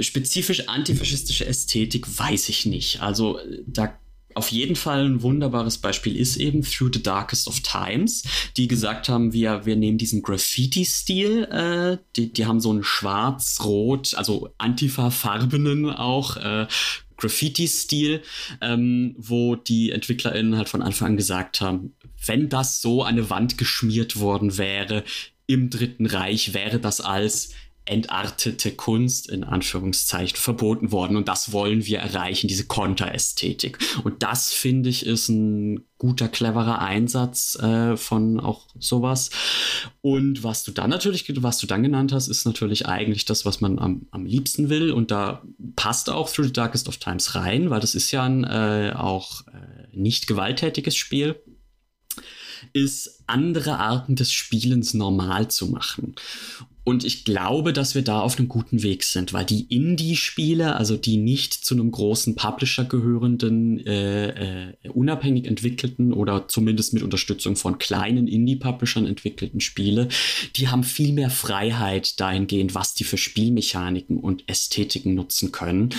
spezifisch antifaschistische Ästhetik weiß ich nicht. Also da auf jeden Fall ein wunderbares Beispiel ist eben Through the Darkest of Times, die gesagt haben, wir, wir nehmen diesen Graffiti-Stil, äh, die, die haben so einen schwarz-rot, also Antifa-farbenen auch äh, Graffiti-Stil, ähm, wo die EntwicklerInnen halt von Anfang an gesagt haben, wenn das so eine Wand geschmiert worden wäre im Dritten Reich, wäre das als entartete Kunst in Anführungszeichen verboten worden und das wollen wir erreichen, diese Konterästhetik. Und das finde ich ist ein guter, cleverer Einsatz äh, von auch sowas. Und was du dann natürlich, was du dann genannt hast, ist natürlich eigentlich das, was man am, am liebsten will und da passt auch Through the Darkest of Times rein, weil das ist ja ein äh, auch äh, nicht gewalttätiges Spiel ist andere Arten des Spielens normal zu machen. Und ich glaube, dass wir da auf einem guten Weg sind, weil die Indie-Spiele, also die nicht zu einem großen Publisher gehörenden, äh, äh, unabhängig entwickelten oder zumindest mit Unterstützung von kleinen Indie-Publishern entwickelten Spiele, die haben viel mehr Freiheit dahingehend, was die für Spielmechaniken und Ästhetiken nutzen können.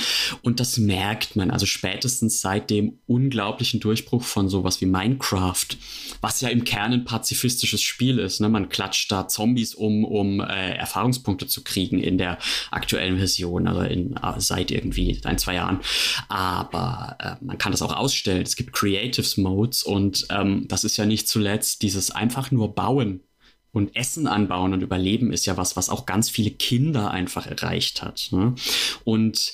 Und das merkt man also spätestens seit dem unglaublichen Durchbruch von sowas wie Minecraft, was ja im Kern ein pazifistisches Spiel ist. Ne? Man klatscht da Zombies um, um äh, Erfahrungspunkte zu kriegen in der aktuellen Version, also in, äh, seit irgendwie ein, zwei Jahren. Aber äh, man kann das auch ausstellen. Es gibt Creatives Modes und ähm, das ist ja nicht zuletzt dieses einfach nur bauen und Essen anbauen und überleben ist ja was, was auch ganz viele Kinder einfach erreicht hat. Ne? Und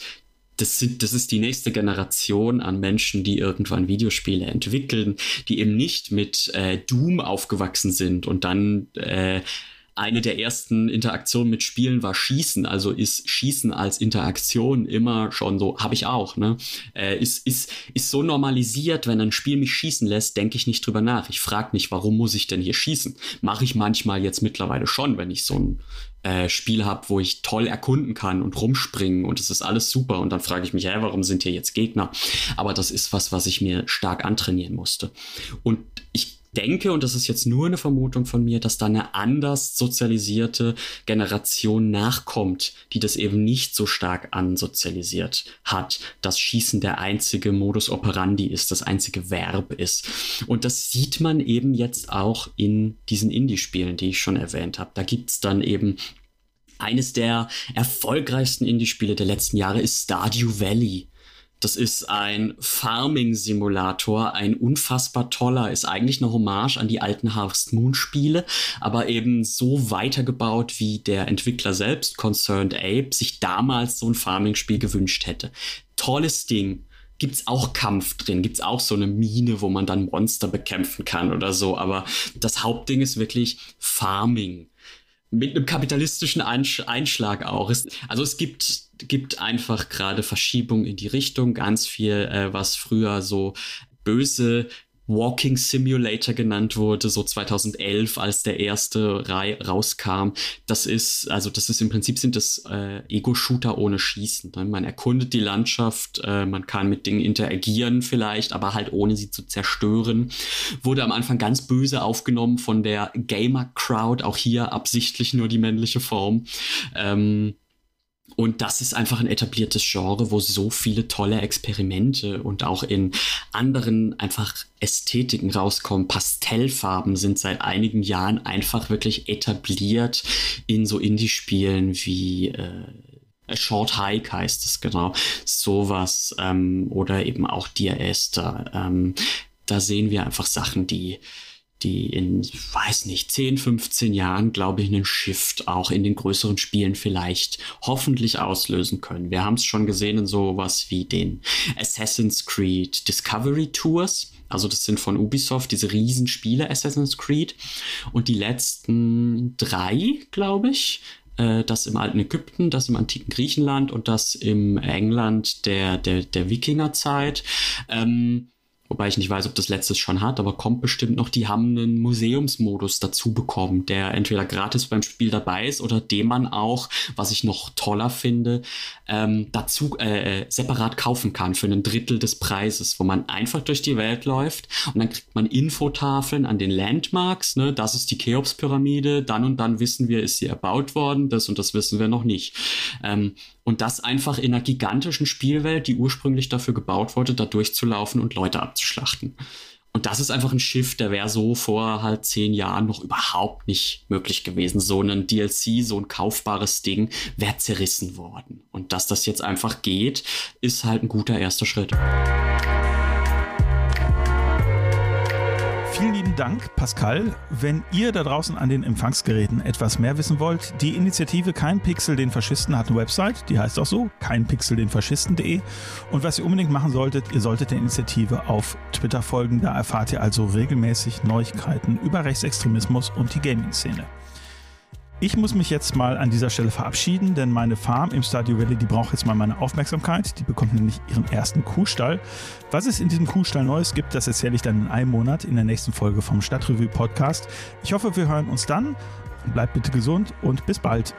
das, sind, das ist die nächste Generation an Menschen, die irgendwann Videospiele entwickeln, die eben nicht mit äh, Doom aufgewachsen sind und dann äh, eine der ersten Interaktionen mit Spielen war Schießen. Also ist Schießen als Interaktion immer schon so, habe ich auch, ne? Äh, ist, ist, ist so normalisiert, wenn ein Spiel mich schießen lässt, denke ich nicht drüber nach. Ich frage nicht, warum muss ich denn hier schießen? Mache ich manchmal jetzt mittlerweile schon, wenn ich so ein äh, Spiel habe, wo ich toll erkunden kann und rumspringen und es ist alles super. Und dann frage ich mich, hä, warum sind hier jetzt Gegner? Aber das ist was, was ich mir stark antrainieren musste. Und denke, und das ist jetzt nur eine Vermutung von mir, dass da eine anders sozialisierte Generation nachkommt, die das eben nicht so stark ansozialisiert hat, dass Schießen der einzige Modus operandi ist, das einzige Verb ist. Und das sieht man eben jetzt auch in diesen Indie-Spielen, die ich schon erwähnt habe. Da gibt's dann eben eines der erfolgreichsten Indie-Spiele der letzten Jahre ist Stardew Valley. Das ist ein Farming-Simulator, ein unfassbar toller, ist eigentlich eine Hommage an die alten Harvest Moon-Spiele, aber eben so weitergebaut, wie der Entwickler selbst, Concerned Ape, sich damals so ein Farming-Spiel gewünscht hätte. Tolles Ding. Gibt's auch Kampf drin, gibt's auch so eine Mine, wo man dann Monster bekämpfen kann oder so, aber das Hauptding ist wirklich Farming mit einem kapitalistischen Einschlag auch. Also es gibt, gibt einfach gerade Verschiebung in die Richtung, ganz viel, äh, was früher so böse Walking Simulator genannt wurde, so 2011, als der erste Rai rauskam. Das ist, also das ist im Prinzip sind das äh, Ego-Shooter ohne Schießen. Ne? Man erkundet die Landschaft, äh, man kann mit Dingen interagieren vielleicht, aber halt ohne sie zu zerstören. Wurde am Anfang ganz böse aufgenommen von der Gamer-Crowd, auch hier absichtlich nur die männliche Form. Ähm, und das ist einfach ein etabliertes Genre, wo so viele tolle Experimente und auch in anderen einfach Ästhetiken rauskommen. Pastellfarben sind seit einigen Jahren einfach wirklich etabliert in so Indie-Spielen wie äh, A Short Hike heißt es genau. Sowas ähm, oder eben auch Dear Esther. Ähm, da sehen wir einfach Sachen, die die in, weiß nicht, 10, 15 Jahren, glaube ich, einen Shift auch in den größeren Spielen vielleicht hoffentlich auslösen können. Wir haben es schon gesehen in sowas wie den Assassin's Creed Discovery Tours. Also das sind von Ubisoft diese Riesenspiele Assassin's Creed. Und die letzten drei, glaube ich, äh, das im alten Ägypten, das im antiken Griechenland und das im England der, der, der Wikingerzeit. Ähm, wobei ich nicht weiß, ob das letztes schon hat, aber kommt bestimmt noch, die haben einen Museumsmodus dazu bekommen, der entweder gratis beim Spiel dabei ist oder den man auch, was ich noch toller finde, ähm, dazu äh, äh, separat kaufen kann für ein Drittel des Preises, wo man einfach durch die Welt läuft und dann kriegt man Infotafeln an den Landmarks, ne, das ist die Cheops-Pyramide, dann und dann wissen wir, ist sie erbaut worden, das und das wissen wir noch nicht. Ähm, und das einfach in einer gigantischen Spielwelt, die ursprünglich dafür gebaut wurde, da durchzulaufen und Leute abzuschlachten. Und das ist einfach ein Schiff, der wäre so vor halt zehn Jahren noch überhaupt nicht möglich gewesen. So ein DLC, so ein kaufbares Ding, wäre zerrissen worden. Und dass das jetzt einfach geht, ist halt ein guter erster Schritt. Vielen lieben Dank, Pascal. Wenn ihr da draußen an den Empfangsgeräten etwas mehr wissen wollt, die Initiative Kein Pixel den Faschisten hat eine Website, die heißt auch so, keinpixeldenfaschisten.de. Und was ihr unbedingt machen solltet, ihr solltet der Initiative auf Twitter folgen, da erfahrt ihr also regelmäßig Neuigkeiten über Rechtsextremismus und die Gaming-Szene. Ich muss mich jetzt mal an dieser Stelle verabschieden, denn meine Farm im Stadio Valley, die braucht jetzt mal meine Aufmerksamkeit. Die bekommt nämlich ihren ersten Kuhstall. Was es in diesem Kuhstall Neues gibt, das erzähle ich dann in einem Monat in der nächsten Folge vom Stadtrevue Podcast. Ich hoffe, wir hören uns dann. Bleibt bitte gesund und bis bald.